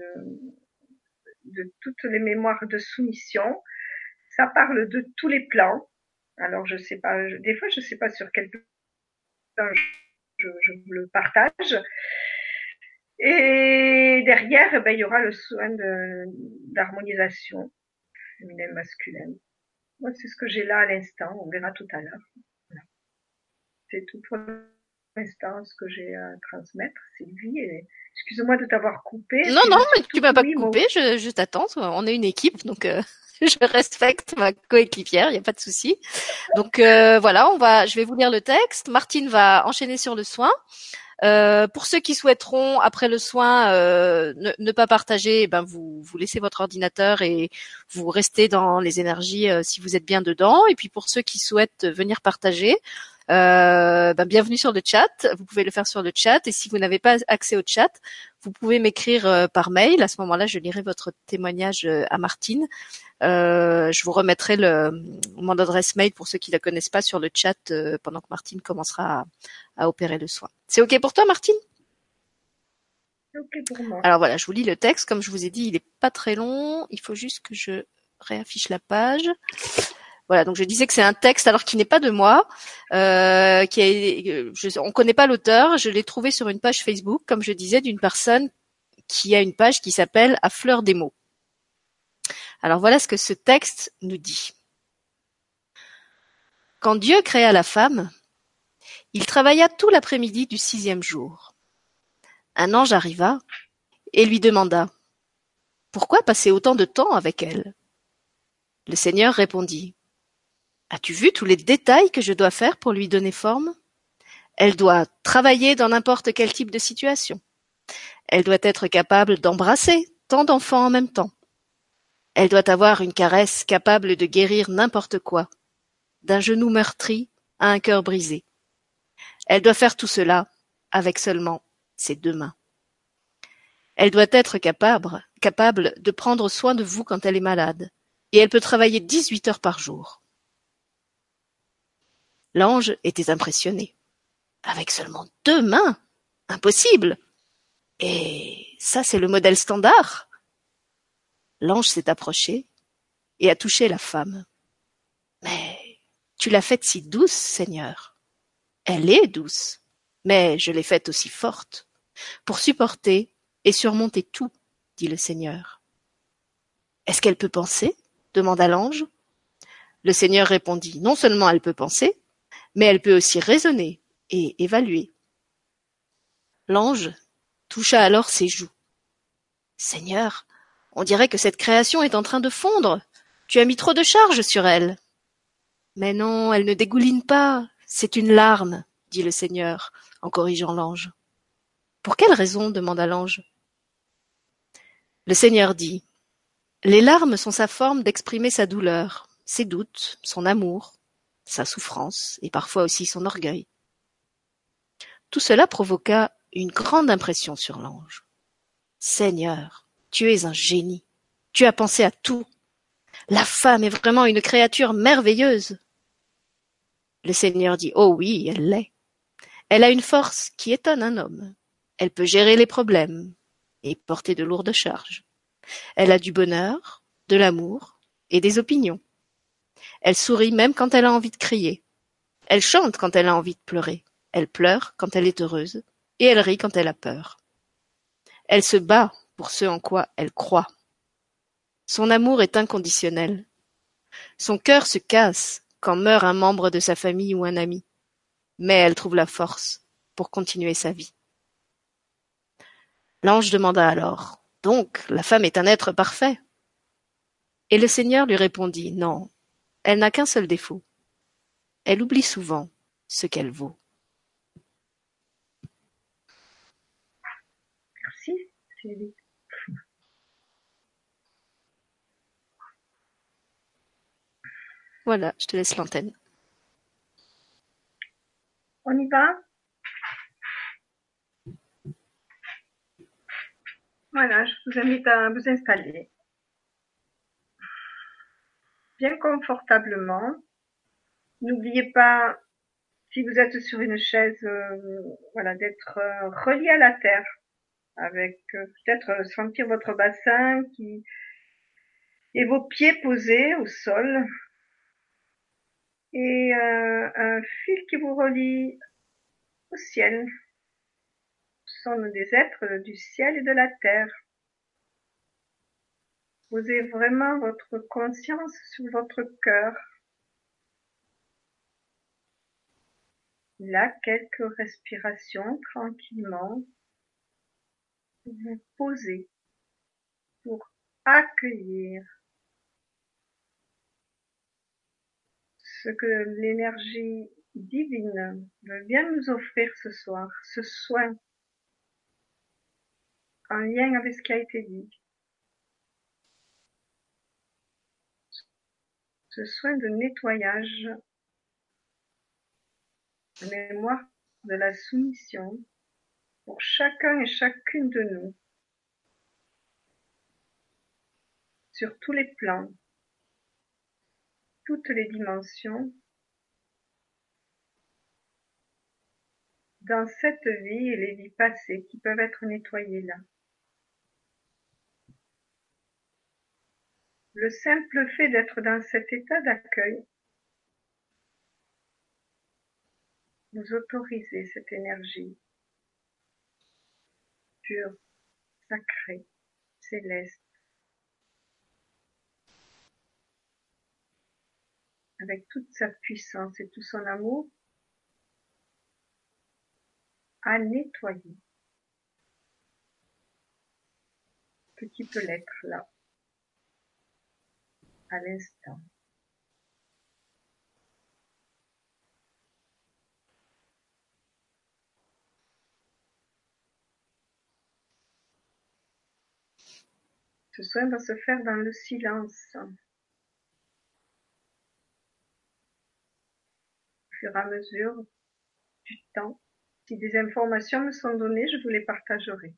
de, de toutes les mémoires de soumission. Ça parle de tous les plans. Alors je sais pas, des fois je sais pas sur quel plan je, je vous le partage. Et derrière, eh ben, il y aura le soin d'harmonisation féminine masculine. Moi, c'est ce que j'ai là à l'instant. On verra tout à l'heure. Voilà. C'est tout pour l'instant ce que j'ai à transmettre. Sylvie, et... excuse-moi de t'avoir coupé. Non, non, mais tu m'as pas coupé. Je, je t'attends. On est une équipe, donc. Euh, je respecte ma coéquipière, il n'y a pas de souci. Donc euh, voilà, on va, je vais vous lire le texte. Martine va enchaîner sur le soin. Euh, pour ceux qui souhaiteront après le soin euh, ne, pas partager, eh ben vous laissez votre ordinateur et vous restez dans les énergies euh, si vous êtes bien dedans. Et puis pour ceux qui souhaitent venir partager, ben bienvenue sur le chat. Vous pouvez le faire sur le chat et si vous n'avez pas accès au chat, vous pouvez m'écrire par mail. À ce moment-là, je lirai votre témoignage à Martine. Euh, je vous remettrai le, mon adresse mail pour ceux qui la connaissent pas sur le chat euh, pendant que Martine commencera à, opérer le soin. C'est ok pour toi, Martine? Ok pour moi. Alors voilà, je vous lis le texte. Comme je vous ai dit, il est pas très long. Il faut juste que je réaffiche la page. Voilà, donc je disais que c'est un texte alors qui n'est pas de moi, euh, qui est, je, on connaît pas l'auteur. Je l'ai trouvé sur une page Facebook, comme je disais, d'une personne qui a une page qui s'appelle À fleur des mots. Alors voilà ce que ce texte nous dit. Quand Dieu créa la femme, il travailla tout l'après-midi du sixième jour. Un ange arriva et lui demanda Pourquoi passer autant de temps avec elle? Le Seigneur répondit As-tu vu tous les détails que je dois faire pour lui donner forme? Elle doit travailler dans n'importe quel type de situation. Elle doit être capable d'embrasser tant d'enfants en même temps. Elle doit avoir une caresse capable de guérir n'importe quoi, d'un genou meurtri à un cœur brisé. Elle doit faire tout cela avec seulement ses deux mains. Elle doit être capable, capable de prendre soin de vous quand elle est malade, et elle peut travailler dix-huit heures par jour. L'ange était impressionné. Avec seulement deux mains Impossible Et ça, c'est le modèle standard L'ange s'est approché et a touché la femme. Mais tu l'as faite si douce, Seigneur. Elle est douce, mais je l'ai faite aussi forte, pour supporter et surmonter tout, dit le Seigneur. Est-ce qu'elle peut penser? demanda l'ange. Le Seigneur répondit, non seulement elle peut penser, mais elle peut aussi raisonner et évaluer. L'ange toucha alors ses joues. Seigneur, on dirait que cette création est en train de fondre. Tu as mis trop de charge sur elle. Mais non, elle ne dégouline pas. C'est une larme, dit le Seigneur, en corrigeant l'ange. Pour quelle raison demanda l'ange. Le Seigneur dit. Les larmes sont sa forme d'exprimer sa douleur, ses doutes, son amour, sa souffrance et parfois aussi son orgueil. Tout cela provoqua une grande impression sur l'ange. Seigneur, tu es un génie. Tu as pensé à tout. La femme est vraiment une créature merveilleuse. Le Seigneur dit Oh oui, elle l'est. Elle a une force qui étonne un homme. Elle peut gérer les problèmes et porter de lourdes charges. Elle a du bonheur, de l'amour et des opinions. Elle sourit même quand elle a envie de crier. Elle chante quand elle a envie de pleurer. Elle pleure quand elle est heureuse. Et elle rit quand elle a peur. Elle se bat pour ce en quoi elle croit. Son amour est inconditionnel. Son cœur se casse quand meurt un membre de sa famille ou un ami. Mais elle trouve la force pour continuer sa vie. L'ange demanda alors, Donc, la femme est un être parfait? Et le Seigneur lui répondit, Non, elle n'a qu'un seul défaut. Elle oublie souvent ce qu'elle vaut. Merci, Sylvie. Voilà, je te laisse l'antenne. On y va? Voilà, je vous invite à vous installer bien confortablement. N'oubliez pas, si vous êtes sur une chaise, euh, voilà, d'être euh, relié à la terre, avec euh, peut-être sentir votre bassin qui et vos pieds posés au sol et un fil qui vous relie au ciel. Ce sont des êtres du ciel et de la terre. Posez vraiment votre conscience sur votre cœur. Là, quelques respirations tranquillement. Vous posez pour accueillir ce que l'énergie divine veut bien nous offrir ce soir, ce soin en lien avec ce qui a été dit. Ce soin de nettoyage, mémoire de la soumission pour chacun et chacune de nous, sur tous les plans, toutes les dimensions, dans cette vie et les vies passées qui peuvent être nettoyées là. Le simple fait d'être dans cet état d'accueil vous autorisez cette énergie pure, sacrée, céleste, avec toute sa puissance et tout son amour, à nettoyer. Ce qui peut l'être là à l'instant. Ce soin va se faire dans le silence. Au fur et à mesure du temps, si des informations me sont données, je vous les partagerai.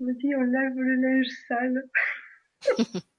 Me dit on lève le linge sale.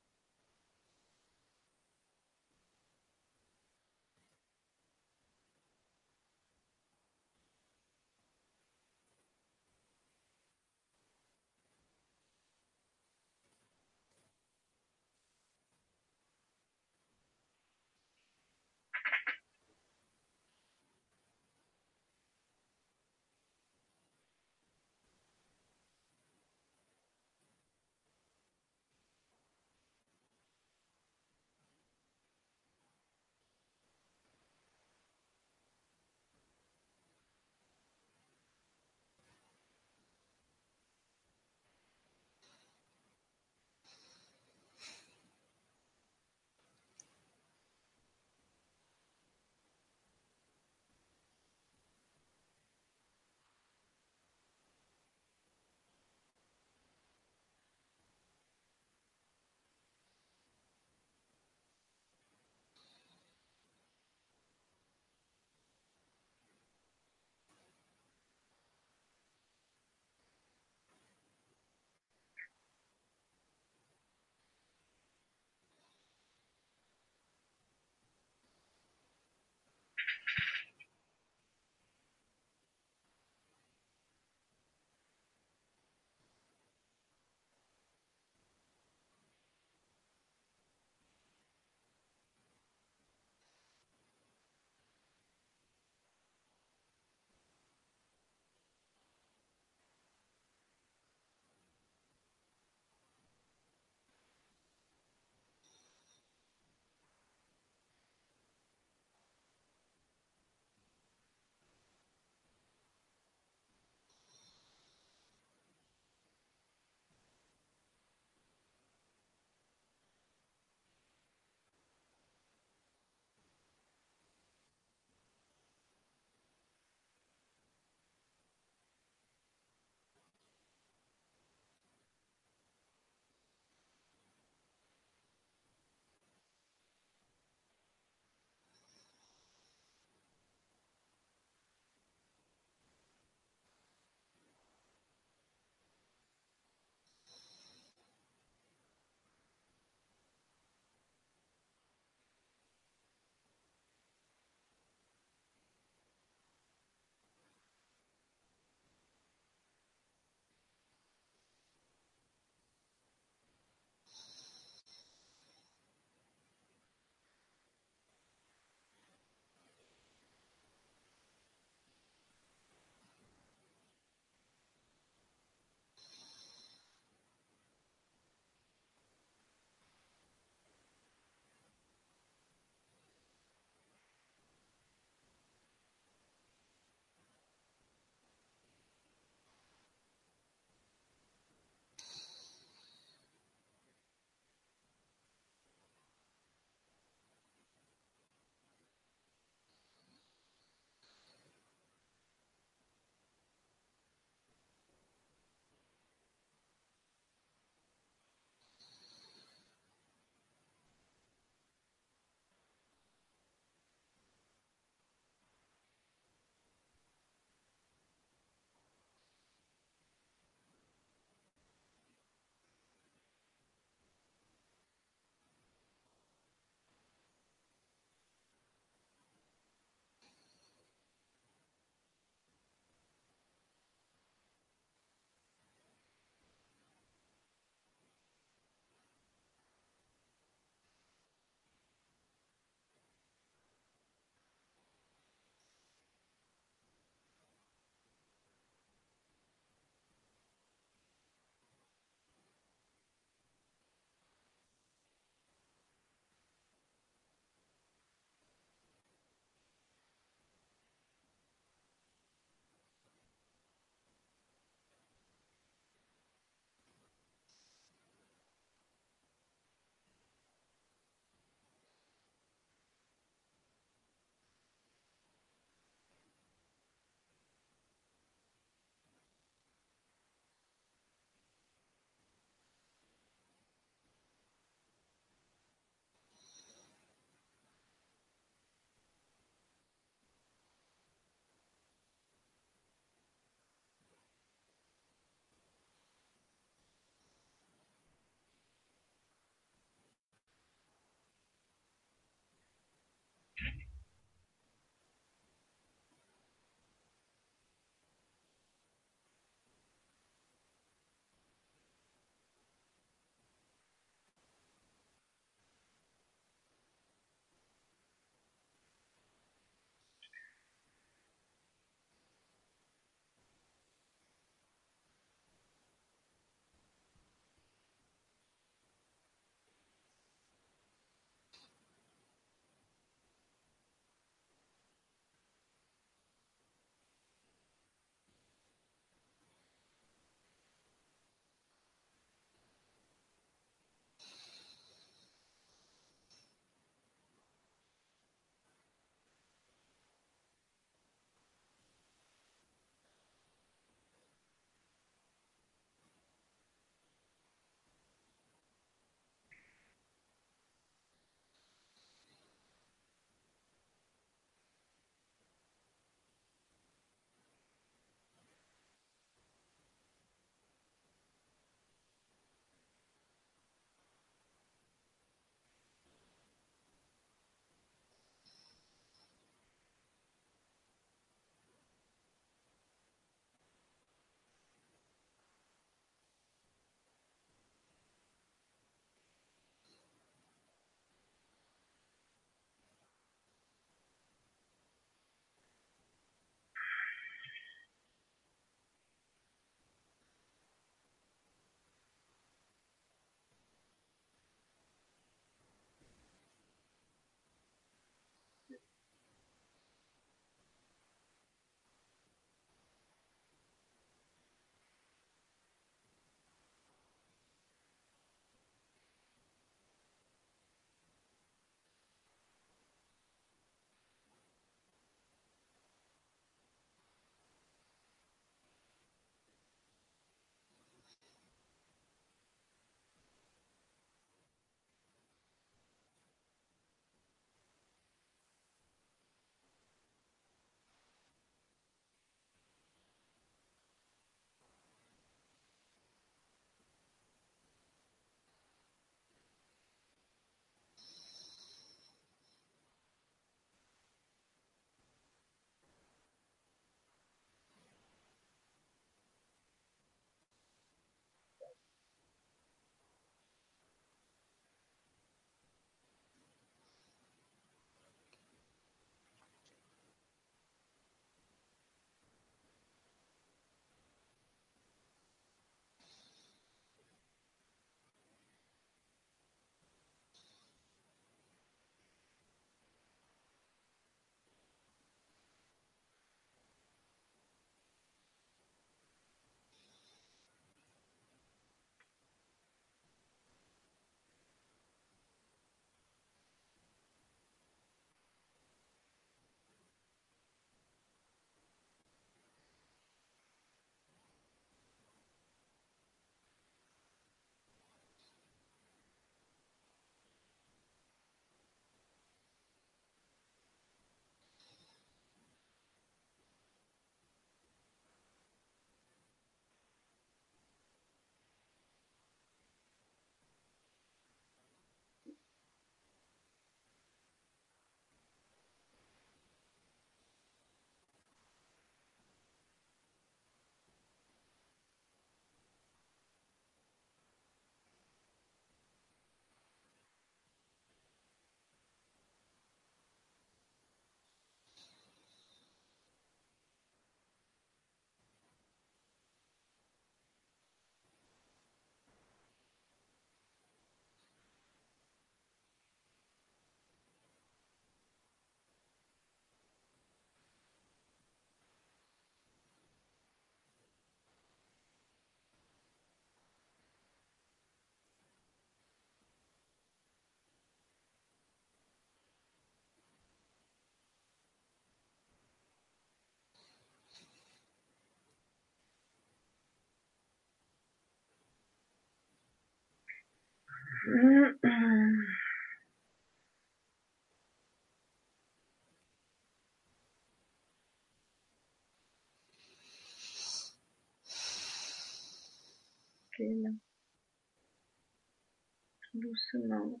doucement.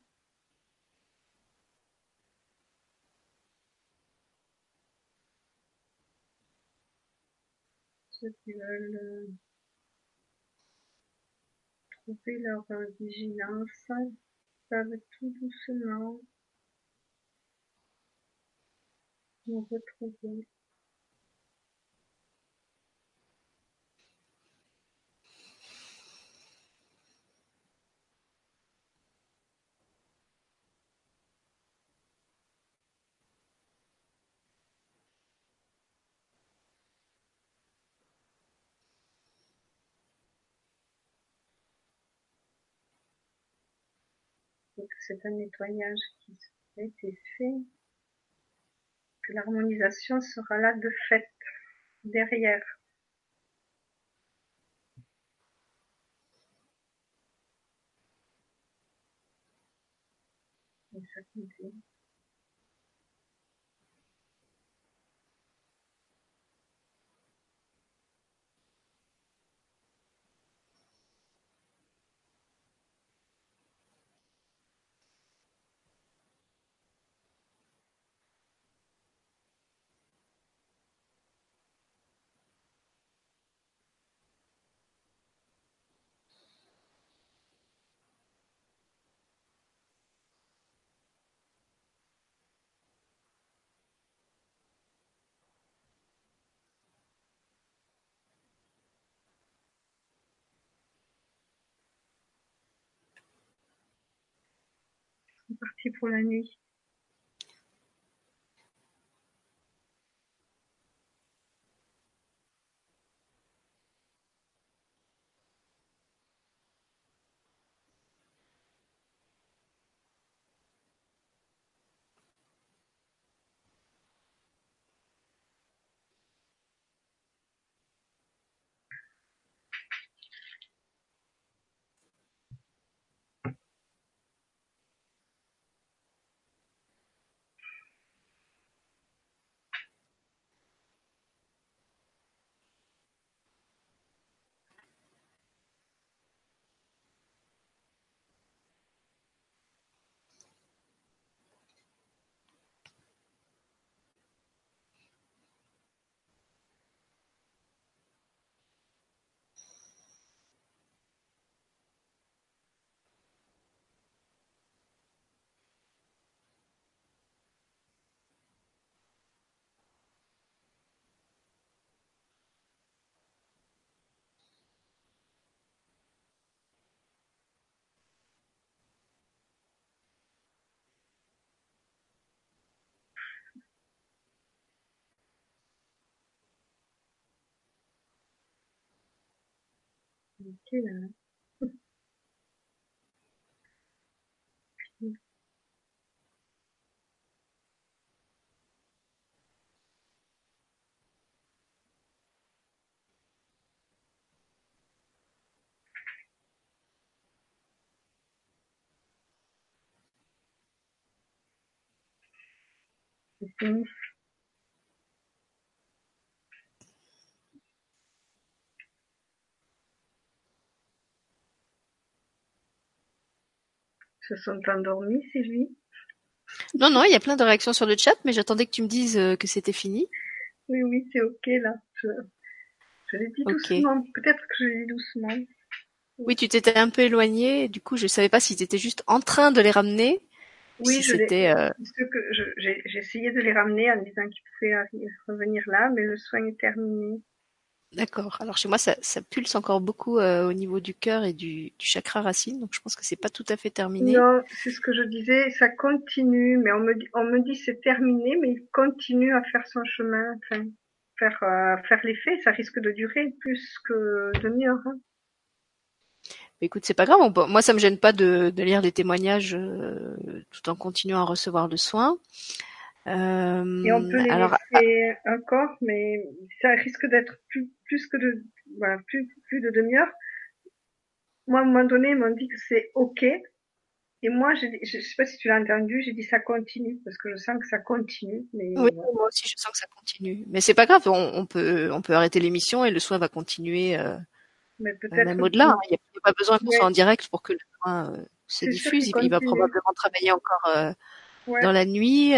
Ceux qui veulent leur euh, vigilance peuvent tout doucement nous retrouver. C'est un nettoyage qui a été fait, que l'harmonisation sera là de fait, derrière. Parti pour la nuit. C'est fini. Se sont endormis, Sylvie? Non, non, il y a plein de réactions sur le chat, mais j'attendais que tu me dises euh, que c'était fini. Oui, oui, c'est ok là. Je, je l'ai dit doucement. Peut-être que je l'ai dit doucement. Oui, tu t'étais un peu éloigné, du coup, je savais pas si tu étais juste en train de les ramener, ou Oui, si c'était... euh, J'ai essayé de les ramener en disant qu'ils pouvaient revenir là, mais le soin est terminé. D'accord. Alors chez moi, ça, ça pulse encore beaucoup euh, au niveau du cœur et du, du chakra racine, donc je pense que c'est pas tout à fait terminé. Non, c'est ce que je disais, ça continue, mais on me dit, on me dit c'est terminé, mais il continue à faire son chemin, enfin, faire, euh, faire l'effet, ça risque de durer plus que demi-heure. hein. Écoute, c'est pas grave. on Moi, ça me gêne pas de, de lire les témoignages euh, tout en continuant à recevoir le soin. Euh, Et on peut les alors, laisser encore, mais ça risque d'être plus, plus que de, voilà, plus, plus de demi-heure. Moi, à un moment donné, ils m'ont dit que c'est ok, Et moi, je, je sais pas si tu l'as entendu, j'ai dit ça continue parce que je sens que ça continue. Mais Oui, moi aussi je sens que ça continue. Mais c'est pas grave, on, on peut on peut arrêter l'émission et le soin va continuer euh, mais euh, peut-être même au-delà. hein. Il n'y a, pas besoin qu'on Ouais. soit en direct pour que le soin euh, se diffuse. Il, il va probablement travailler encore euh, Ouais. dans la nuit.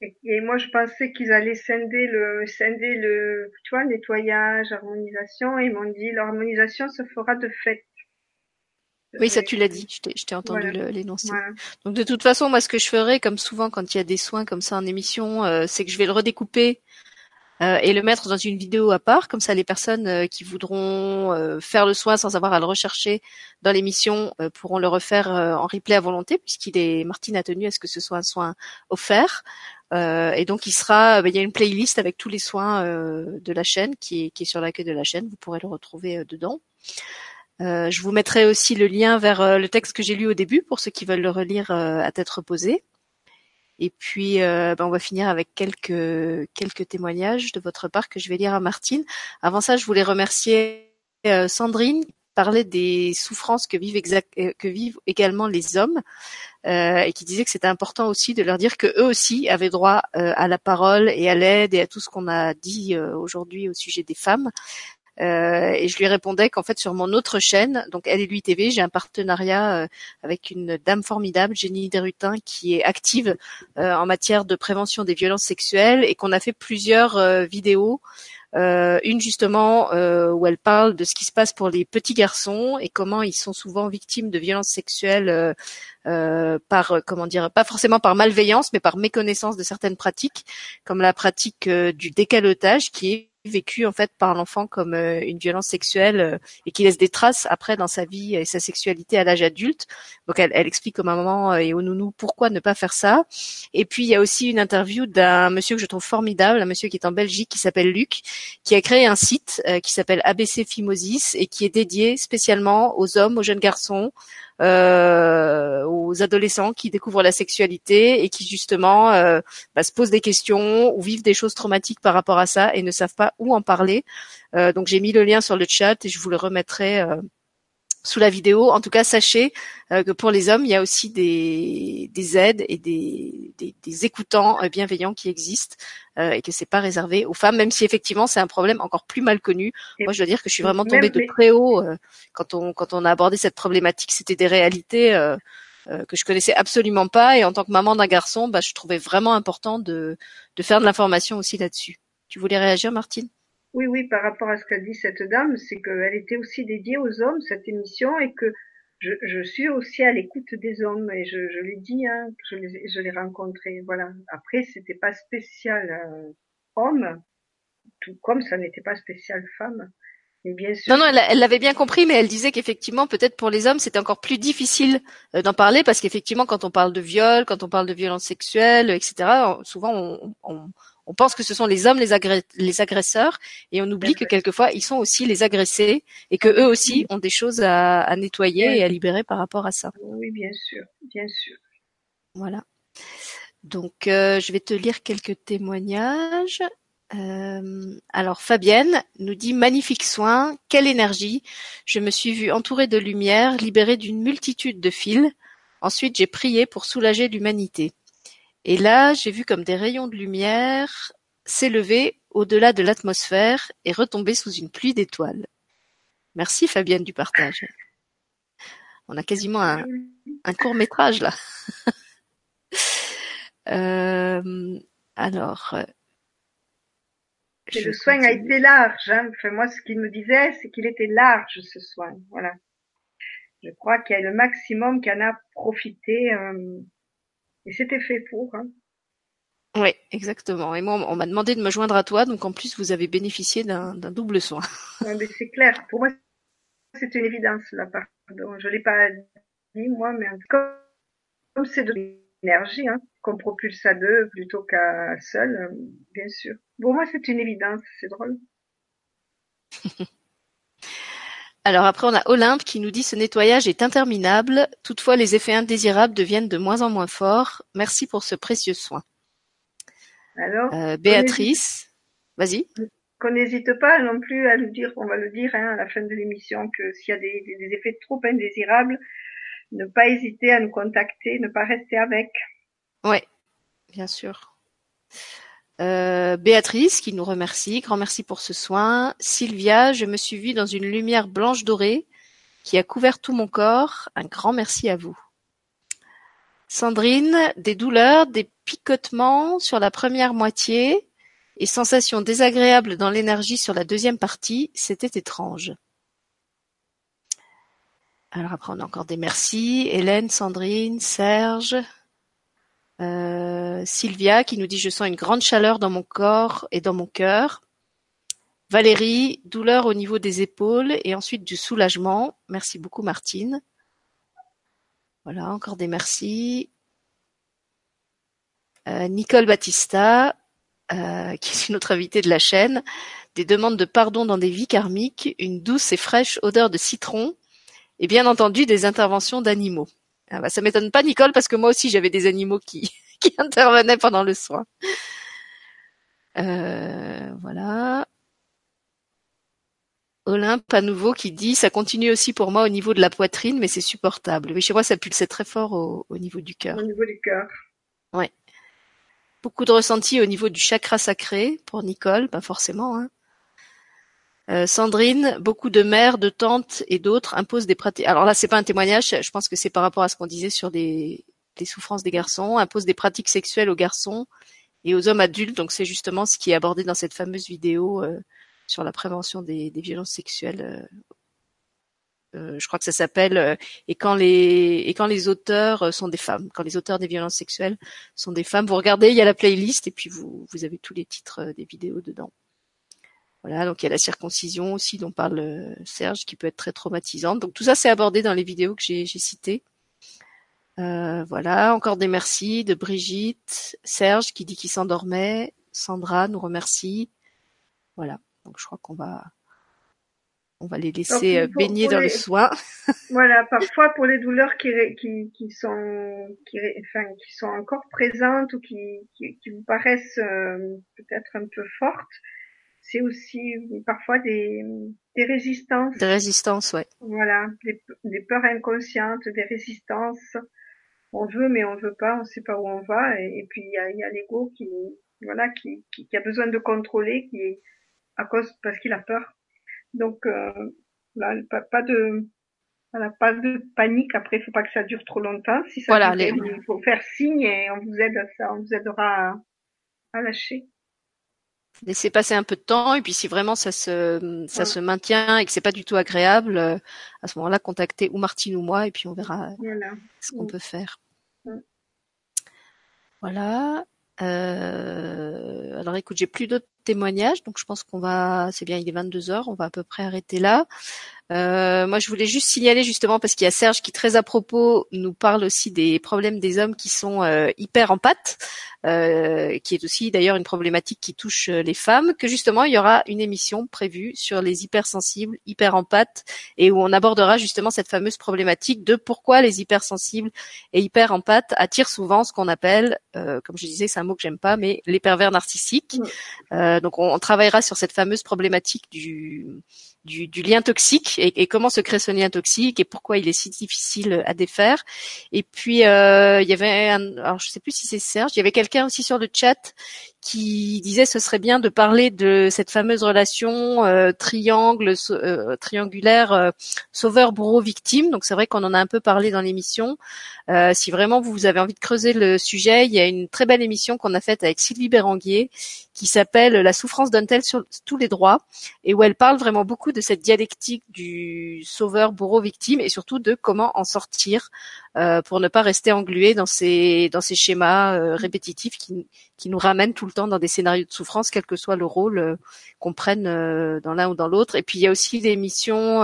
Et, et moi, je pensais qu'ils allaient scinder le, scinder le, tu vois, nettoyage, harmonisation. Et ils m'ont dit l'harmonisation se fera de fait. Oui, ça tu l'as dit, je t'ai je t'ai entendu Voilà. l'énoncer. Voilà. Donc de toute façon, moi ce que je ferai, comme souvent quand il y a des soins comme ça en émission, euh, c'est que je vais le redécouper euh, et le mettre dans une vidéo à part. Comme ça, les personnes euh, qui voudront euh, faire le soin sans avoir à le rechercher dans l'émission pourront le refaire en replay à volonté, puisqu'il est Martine a tenu à ce que ce soit un soin offert. Et donc il sera, ben, y a une playlist avec tous les soins de la chaîne qui est, qui est sur l'accueil de la chaîne. Vous pourrez le retrouver dedans. Je vous mettrai aussi le lien vers le texte que j'ai lu au début pour ceux qui veulent le relire à tête reposée. Et puis, euh, ben, on va finir avec quelques quelques témoignages de votre part que je vais lire à Martine. Avant ça, je voulais remercier euh, Sandrine qui parlait des souffrances que vivent euh, que vivent également les hommes euh, et qui disait que c'était important aussi de leur dire que eux aussi avaient droit euh, à la parole et à l'aide et à tout ce qu'on a dit euh, aujourd'hui au sujet des femmes. Euh, et je lui répondais qu'en fait sur mon autre chaîne, donc Elle et lui TV, j'ai un partenariat euh, avec une dame formidable, Jenny Derutin, qui est active euh, en matière de prévention des violences sexuelles et qu'on a fait plusieurs euh, vidéos. Euh, une justement où elle parle de ce qui se passe pour les petits garçons et comment ils sont souvent victimes de violences sexuelles par comment dire pas forcément par malveillance mais par méconnaissance de certaines pratiques comme la pratique du décalotage qui est vécue en fait par l'enfant comme euh, une violence sexuelle euh, et qui laisse des traces après dans sa vie et sa sexualité à l'âge adulte. Donc elle, elle explique aux mamans et aux nounous pourquoi ne pas faire ça. Et puis il y a aussi une interview d'un monsieur que je trouve formidable, un monsieur qui est en Belgique qui s'appelle Luc, qui a créé un site euh, qui s'appelle ABC Phimosis et qui est dédié spécialement aux hommes, aux jeunes garçons, euh, aux adolescents qui découvrent la sexualité et qui justement euh, bah, se posent des questions ou vivent des choses traumatiques par rapport à ça et ne savent pas où en parler. Euh, donc j'ai mis le lien sur le chat et je vous le remettrai euh, sous la vidéo. En tout cas, sachez euh, que pour les hommes, il y a aussi des, des aides et des, des, des écoutants euh, bienveillants qui existent euh, et que c'est pas réservé aux femmes, même si effectivement c'est un problème encore plus mal connu. Et Moi, je dois dire que je suis vraiment tombée de très haut euh, quand on quand on a abordé cette problématique. C'était des réalités euh, euh, que je connaissais absolument pas et en tant que maman d'un garçon, bah, je trouvais vraiment important de de faire de l'information aussi là-dessus. Tu voulais réagir, Martine? Oui, oui, par rapport à ce qu'a dit cette dame, c'est qu'elle était aussi dédiée aux hommes, cette émission, et que je, suis aussi à l'écoute des hommes, et je, je l'ai dit, hein, je les, je les rencontrais, voilà. Après, c'était pas spécial euh, homme, tout comme ça n'était pas spécial femme. Non, non, elle l'avait bien compris, mais elle disait qu'effectivement, peut-être pour les hommes, c'était encore plus difficile euh, d'en parler parce qu'effectivement, quand on parle de viol, quand on parle de violence sexuelle, etc., souvent on, on, on pense que ce sont les hommes les, agré- les agresseurs et on oublie que quelquefois ils sont aussi les agressés et que eux aussi ont des choses à, à nettoyer et à libérer par rapport à ça. oui, bien sûr, bien sûr. Voilà. Donc, euh, je vais te lire quelques témoignages. Euh, alors, Fabienne nous dit magnifique soin, quelle énergie. Je me suis vue entourée de lumière, libérée d'une multitude de fils. Ensuite, j'ai prié pour soulager l'humanité. Et là, j'ai vu comme des rayons de lumière s'élever au-delà de l'atmosphère et retomber sous une pluie d'étoiles. Merci Fabienne du partage. On a quasiment un, un court métrage là. Euh, alors, euh, je le soin a été large. Hein. Enfin, moi, ce qu'il me disait, c'est qu'il était large, ce soin. Voilà. Je crois qu'il y a le maximum qui en a profité. euh, et c'était fait pour. Hein. Oui, exactement. Et moi, on m'a demandé de me joindre à toi, donc en plus, vous avez bénéficié d'un double soin. Ouais, mais c'est clair. Pour moi, c'est une évidence, là. Pardon. Je l'ai pas dit, moi, mais comme comme c'est de l'énergie, hein, qu'on propulse à deux plutôt qu'à seul, euh, bien sûr. Pour moi, c'est une évidence. C'est drôle. Alors après, on a Olympe qui nous dit ce nettoyage est interminable. Toutefois, les effets indésirables deviennent de moins en moins forts. Merci pour ce précieux soin. Alors, Euh, Béatrice, vas-y. qu'on n'hésite pas non plus à le dire, on va le dire hein, à la fin de l'émission, que s'il y a des, effets trop indésirables, ne pas hésiter à nous contacter, ne pas rester avec. Ouais, bien sûr. Euh, Béatrice qui nous remercie, grand merci pour ce soin. Sylvia, je me suis vue dans une lumière blanche dorée qui a couvert tout mon corps. Un grand merci à vous. Sandrine, des douleurs, des picotements sur la première moitié et sensations désagréables dans l'énergie sur la deuxième partie, c'était étrange. Alors après on a encore des merci. Hélène, Sandrine, Serge, Sylvia qui nous dit je sens une grande chaleur dans mon corps et dans mon cœur. Valérie, douleur au niveau des épaules et ensuite du soulagement. Merci beaucoup Martine. Voilà, encore des merci. Euh, Nicole Battista, euh, qui est une autre invitée de la chaîne, des demandes de pardon dans des vies karmiques, une douce et fraîche odeur de citron, et bien entendu des interventions d'animaux. Ah bah, ça m'étonne pas, Nicole, parce que moi aussi j'avais des animaux qui, qui intervenaient pendant le soin. Euh, voilà. Olympe à nouveau qui dit ça continue aussi pour moi au niveau de la poitrine, mais c'est supportable. Oui, chez moi ça pulsait très fort au, au niveau du cœur. Au niveau du cœur. Ouais. Beaucoup de ressenti au niveau du chakra sacré pour Nicole, pas forcément. Hein. Euh, Sandrine, beaucoup de mères, de tantes et d'autres imposent des pratiques. Alors là, c'est pas un témoignage. Je pense que c'est par rapport à ce qu'on disait sur les, souffrances des garçons. Imposent des pratiques sexuelles aux garçons et aux hommes adultes. Donc c'est justement ce qui est abordé dans cette fameuse vidéo euh, sur la prévention des, violences sexuelles. Euh, je crois que ça s'appelle et quand les et quand les auteurs sont des femmes, quand les auteurs des violences sexuelles sont des femmes, vous regardez, il y a la playlist et puis vous vous avez tous les titres des vidéos dedans. Voilà, donc il y a la circoncision aussi dont parle euh, Serge, qui peut être très traumatisante. Donc tout ça c'est abordé dans les vidéos que j'ai citées. Euh, voilà, encore des merci de Brigitte, Serge qui dit qu'il s'endormait, Sandra nous remercie. Voilà, donc je crois qu'on va on va les laisser euh, baigner dans le soin. voilà, parfois pour les douleurs qui, qui, qui sont qui, enfin, qui sont encore présentes ou qui, qui, qui vous paraissent peut-être un peu fortes, c'est aussi parfois des, des résistances. Des résistances, ouais. Voilà, des, des, peurs inconscientes, des résistances. On veut, mais on veut pas, on sait pas où on va. Et, puis il y a, y a l'ego qui, voilà, qui, qui, a besoin de contrôler, qui est à cause parce qu'il a peur. Donc euh, là, pas, pas de voilà, pas de panique. Après, il faut pas que ça dure trop longtemps. Si ça voilà, il faut faire signe et on vous aide à ça, on vous aidera à, à lâcher laisser passer un peu de temps et puis si vraiment ça se ça se maintient et que c'est pas du tout agréable, euh, à ce moment-là, contactez ou Martine ou moi et puis on verra ce qu'on peut faire. Voilà. Euh, alors écoute, j'ai plus d'autres témoignages, donc je pense qu'on va, c'est bien, il est 22 heures, on va à peu près arrêter là. Euh, moi, je voulais juste signaler justement parce qu'il y a Serge qui très à propos nous parle aussi des problèmes des hommes qui sont euh, hyper en pâte, euh, qui est aussi d'ailleurs une problématique qui touche les femmes. Que justement, il y aura une émission prévue sur les hypersensibles, hyper en pâte, et où on abordera justement cette fameuse problématique de pourquoi les hypersensibles et hyper en pâte attirent souvent ce qu'on appelle, comme je disais, c'est un mot que j'aime pas, mais les pervers narcissiques. donc, on, on, travaillera sur cette fameuse problématique du du, du lien toxique et, comment se crée ce lien toxique et pourquoi il est si difficile à défaire. Et puis euh, il y avait, un, alors je sais plus si c'est Serge, il y avait quelqu'un aussi sur le chat qui disait ce serait bien de parler de cette fameuse relation euh, triangle euh, triangulaire euh, sauveur bourreau victime. Donc c'est vrai qu'on en a un peu parlé dans l'émission. Euh, si vraiment vous avez envie de creuser le sujet, il y a une très belle émission qu'on a faite avec Sylvie Béranguier qui s'appelle La souffrance donne-t-elle sur tous les droits? Et où elle parle vraiment beaucoup de cette dialectique du sauveur bourreau victime et surtout de comment en sortir euh, pour ne pas rester englué dans ces dans ces schémas euh, répétitifs qui qui nous ramènent tout le temps dans des scénarios de souffrance, quel que soit le rôle euh, qu'on prenne dans l'un ou dans l'autre. Et puis il y a aussi des émissions,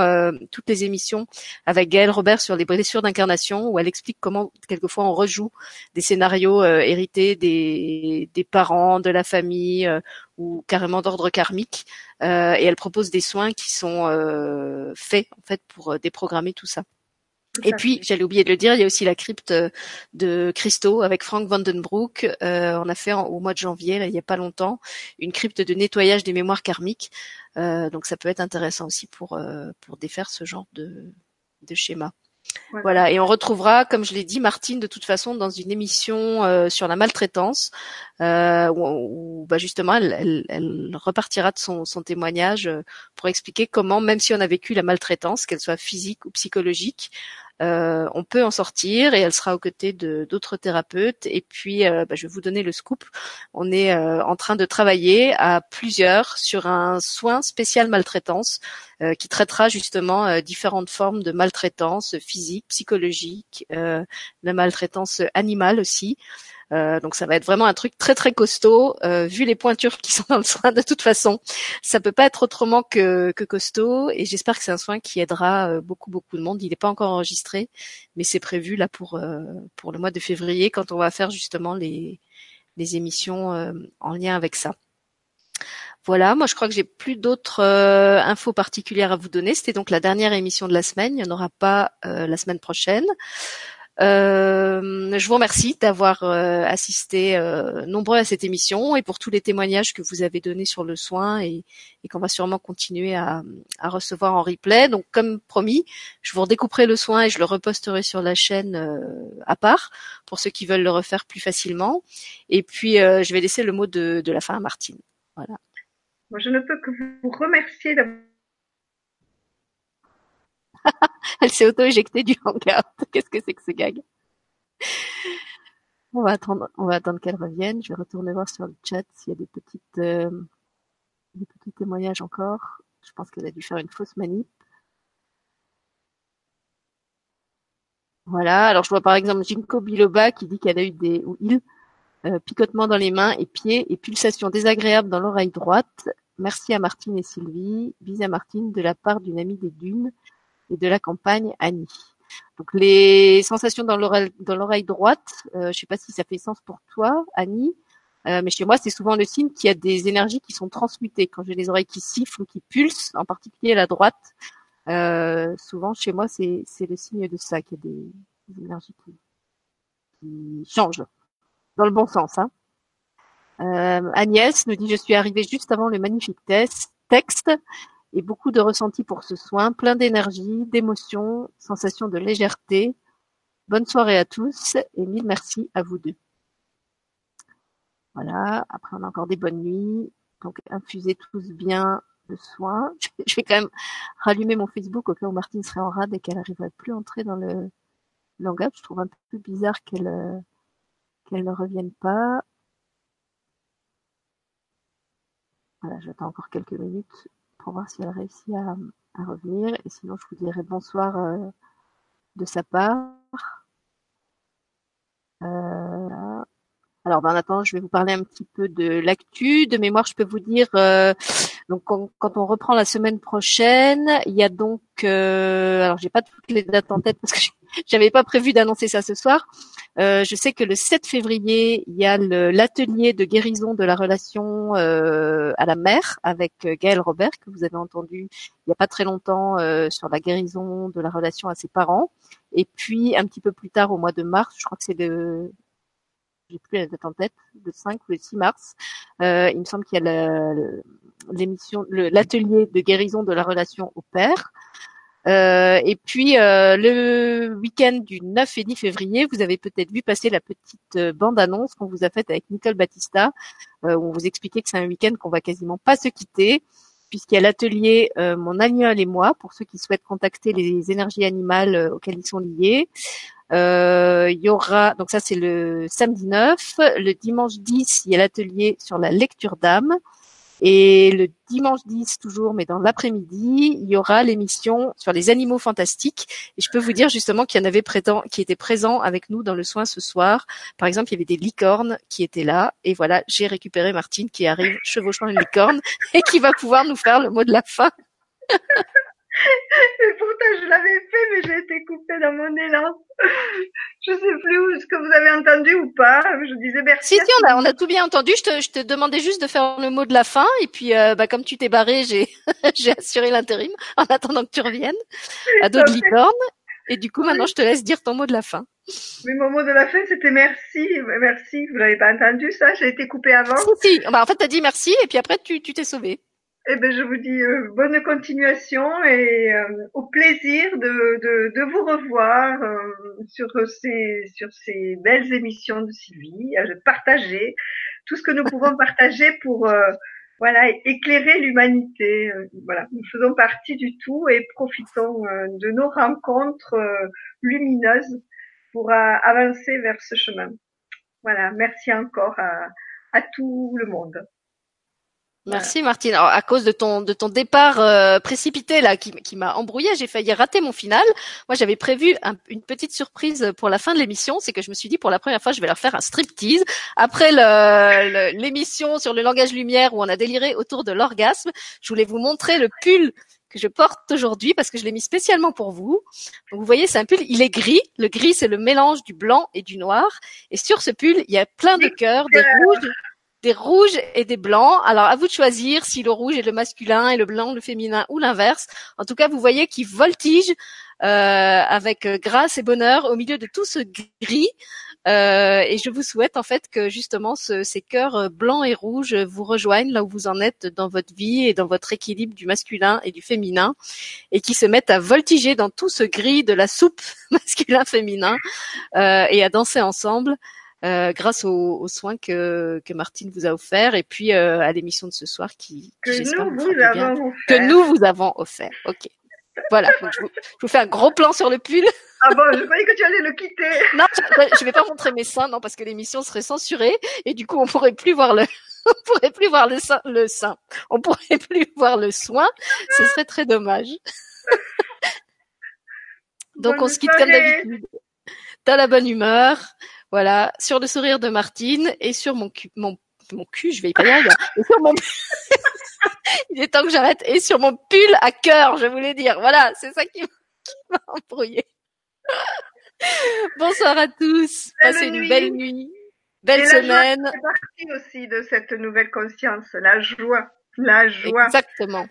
toutes les émissions avec Gaëlle Robert sur les blessures d'incarnation, où elle explique comment quelquefois on rejoue des scénarios hérités des des parents, de la famille ou carrément d'ordre karmique. et elle propose des soins qui sont faits en fait pour déprogrammer tout ça. Et puis, j'allais oublier de le dire, il y a aussi la crypte euh, de Christo avec Frank Vandenbroek. Euh, on a fait au mois de janvier, il n'y a pas longtemps, une crypte de nettoyage des mémoires karmiques. Euh, donc ça peut être intéressant aussi pour pour défaire ce genre de, de schéma. Voilà. et on retrouvera, comme je l'ai dit, Martine de toute façon dans une émission euh, sur la maltraitance, euh, où, bah, justement elle, elle, repartira de son, son, témoignage euh, pour expliquer comment, même si on a vécu la maltraitance, qu'elle soit physique ou psychologique, euh, on peut en sortir et elle sera aux côtés de d'autres thérapeutes. Et puis, euh, bah, je vais vous donner le scoop. On est euh, en train de travailler à plusieurs sur un soin spécial maltraitance qui traitera justement différentes formes de maltraitance physique, psychologique, de maltraitance animale aussi. Euh, donc ça va être vraiment un truc très très costaud. Euh, vu les pointures qui sont dans le soin, de toute façon, ça peut pas être autrement que, que costaud. Et j'espère que c'est un soin qui aidera euh, beaucoup beaucoup de monde. Il n'est pas encore enregistré, mais c'est prévu là pour pour le mois de février quand on va faire justement les les émissions en lien avec ça. Voilà, moi je crois que j'ai plus d'autres infos particulières à vous donner. C'était donc la dernière émission de la semaine. Il n'y en aura pas la semaine prochaine. Euh, je vous remercie d'avoir euh, assisté euh, nombreux à cette émission et pour tous les témoignages que vous avez donnés sur le soin et, qu'on va sûrement continuer à, recevoir en replay. Donc comme promis, je vous redécouperai le soin et je le reposterai sur la chaîne à part pour ceux qui veulent le refaire plus facilement. Et puis je vais laisser le mot de, de la fin à Martine. Voilà. Moi, je ne peux que vous remercier d'avoir Elle s'est auto-éjectée du hangout. Qu'est-ce que c'est que ce gag? On va attendre, on va attendre qu'elle revienne. Je vais retourner voir sur le chat s'il y a des petites, euh, des petits témoignages encore. Je pense qu'elle a dû faire une fausse manip. Voilà. Alors je vois par exemple Jinko Biloba qui dit qu'elle a eu des ou il euh, picotements dans les mains et pieds et pulsations désagréables dans l'oreille droite. Merci à Martine et Sylvie. Bis à Martine de la part d'une amie des dunes et de la campagne Annie. Donc les sensations dans l'oreille dans l'oreille droite, euh, je sais pas si ça fait sens pour toi, Annie, euh, mais chez moi c'est souvent le signe qu'il y a des énergies qui sont transmutées. Quand j'ai les oreilles qui sifflent ou qui pulsent, en particulier la droite, euh, souvent chez moi c'est c'est le signe de ça qu'il y a des, énergies qui, qui changent dans le bon sens. Hein. Euh, Agnès nous dit je suis arrivée juste avant le magnifique texte et beaucoup de ressentis pour ce soin, plein d'énergie, d'émotion, sensation de légèreté. Bonne soirée à tous et mille merci à vous deux. Voilà, après on a encore des bonnes nuits, donc infusez tous bien le soin. Je vais quand même rallumer mon Facebook au cas où Martine serait en rade et qu'elle n'arriverait plus à entrer dans le langage. Je trouve un peu bizarre qu'elle euh, qu'elle ne revienne pas. Voilà, j'attends encore quelques minutes pour voir si elle réussit à, à revenir. Et sinon, je vous dirai bonsoir euh, de sa part. Euh, alors, ben, en attendant, je vais vous parler un petit peu de l'actu. De mémoire, je peux vous dire, euh, donc quand, on reprend la semaine prochaine, il y a donc, euh, alors j'ai pas toutes les dates en tête parce que j'avais pas prévu d'annoncer ça ce soir. Euh, je sais que le 7 février, il y a l'atelier de guérison de la relation euh, à la mère avec euh, Gaël Robert que vous avez entendu il y a pas très longtemps sur la guérison de la relation à ses parents. Et puis un petit peu plus tard, au mois de mars, je crois que c'est le j'ai plus la date en tête, le 5 ou le 6 mars. Euh, il me semble qu'il y a l'émission, l'atelier de guérison de la relation au père. Euh, et puis euh, le week-end du 9 et 10 février, vous avez peut-être vu passer la petite euh, bande-annonce qu'on vous a faite avec Nicole Battista, où on vous expliquait que c'est un week-end qu'on va quasiment pas se quitter, puisqu'il y a l'atelier Mon animal et moi, pour ceux qui souhaitent contacter les énergies animales auxquelles ils sont liés. il y aura, donc ça c'est le samedi 9, le dimanche 10, il y a l'atelier sur la lecture d'âme. Et le dimanche 10 toujours, mais dans l'après-midi, il y aura l'émission sur les animaux fantastiques. Et je peux vous dire justement qu'il y en avait qui étaient présents avec nous dans le soin ce soir. Par exemple, il y avait des licornes qui étaient là. Et voilà, j'ai récupéré Martine qui arrive chevauchant une licorne et qui va pouvoir nous faire le mot de la fin. Et pourtant, je l'avais fait, mais j'ai été coupée dans mon élan. Je sais plus où, ce que vous avez entendu ou pas. Je disais merci. Si, si, on a, on a tout bien entendu. Je te, je te demandais juste de faire le mot de la fin. Et puis, euh, bah, comme tu t'es barré, j'ai, j'ai assuré l'intérim en attendant que tu reviennes à dos de licorne. Et du coup, maintenant, je te laisse dire ton mot de la fin. Mais mon mot de la fin, c'était merci, merci. Vous l'avez pas entendu, ça? J'ai été coupée avant. Si, si. Bah, en fait, t'as dit merci, et puis après, tu, tu t'es sauvé. Eh ben, je vous dis euh, bonne continuation et euh, au plaisir de, de, de vous revoir euh, sur ces sur ces belles émissions de Sylvie, de partager tout ce que nous pouvons partager pour voilà éclairer l'humanité. voilà, nous faisons partie du tout et profitons de nos rencontres lumineuses pour avancer vers ce chemin. Voilà, merci encore à, à tout le monde. Merci Martine. Alors, à cause de ton de ton départ euh, précipité là, qui, qui m'a embrouillé, j'ai failli rater mon final. Moi, j'avais prévu une petite surprise pour la fin de l'émission, c'est que je me suis dit pour la première fois, je vais leur faire un striptease après l'émission sur le langage lumière où on a déliré autour de l'orgasme. Je voulais vous montrer le pull que je porte aujourd'hui parce que je l'ai mis spécialement pour vous. Donc, vous voyez, c'est un pull, il est gris. Le gris, c'est le mélange du blanc et du noir. Et sur ce pull, il y a plein de cœurs, des rouges des rouges et des blancs. Alors à vous de choisir si le rouge est le masculin et le blanc le féminin ou l'inverse. En tout cas, vous voyez qu'il voltige euh, avec grâce et bonheur au milieu de tout ce gris. Euh, et je vous souhaite en fait que justement ces cœurs blancs et rouges vous rejoignent là où vous en êtes dans votre vie et dans votre équilibre du masculin et du féminin, et qui se mettent à voltiger dans tout ce gris de la soupe masculin-féminin euh, et à danser ensemble. Euh, grâce aux, soins que, que Martine vous a offert et puis euh, à l'émission de ce soir qui, que nous vous, avons offert. que nous vous avons offert. Ok. Voilà, je, vous, fais un gros plan sur le pull. Ah bon, je croyais que tu allais le quitter. Non, je, je vais pas montrer mes seins, non, parce que l'émission serait censurée et du coup on pourrait plus voir le, on pourrait plus voir le sein, le sein. On pourrait plus voir le soin. Ce serait très dommage. Donc on se quitte comme d'habitude. Dans la bonne humeur. Voilà, sur le sourire de Martine et sur mon cul, mon, mon cul, je vais y pas y arriver. Et sur mon il est temps que j'arrête et sur mon pull à cœur, je voulais dire. Voilà, c'est ça qui m'a embrouillé. Bonsoir à tous. Passez une belle nuit, belle semaine. C'est partie aussi de cette nouvelle conscience, la joie, la joie. Exactement.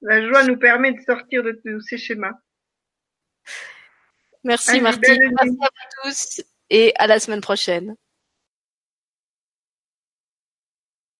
La joie nous permet de sortir de tous ces schémas. Merci Martine. Merci à tous et à la semaine prochaine.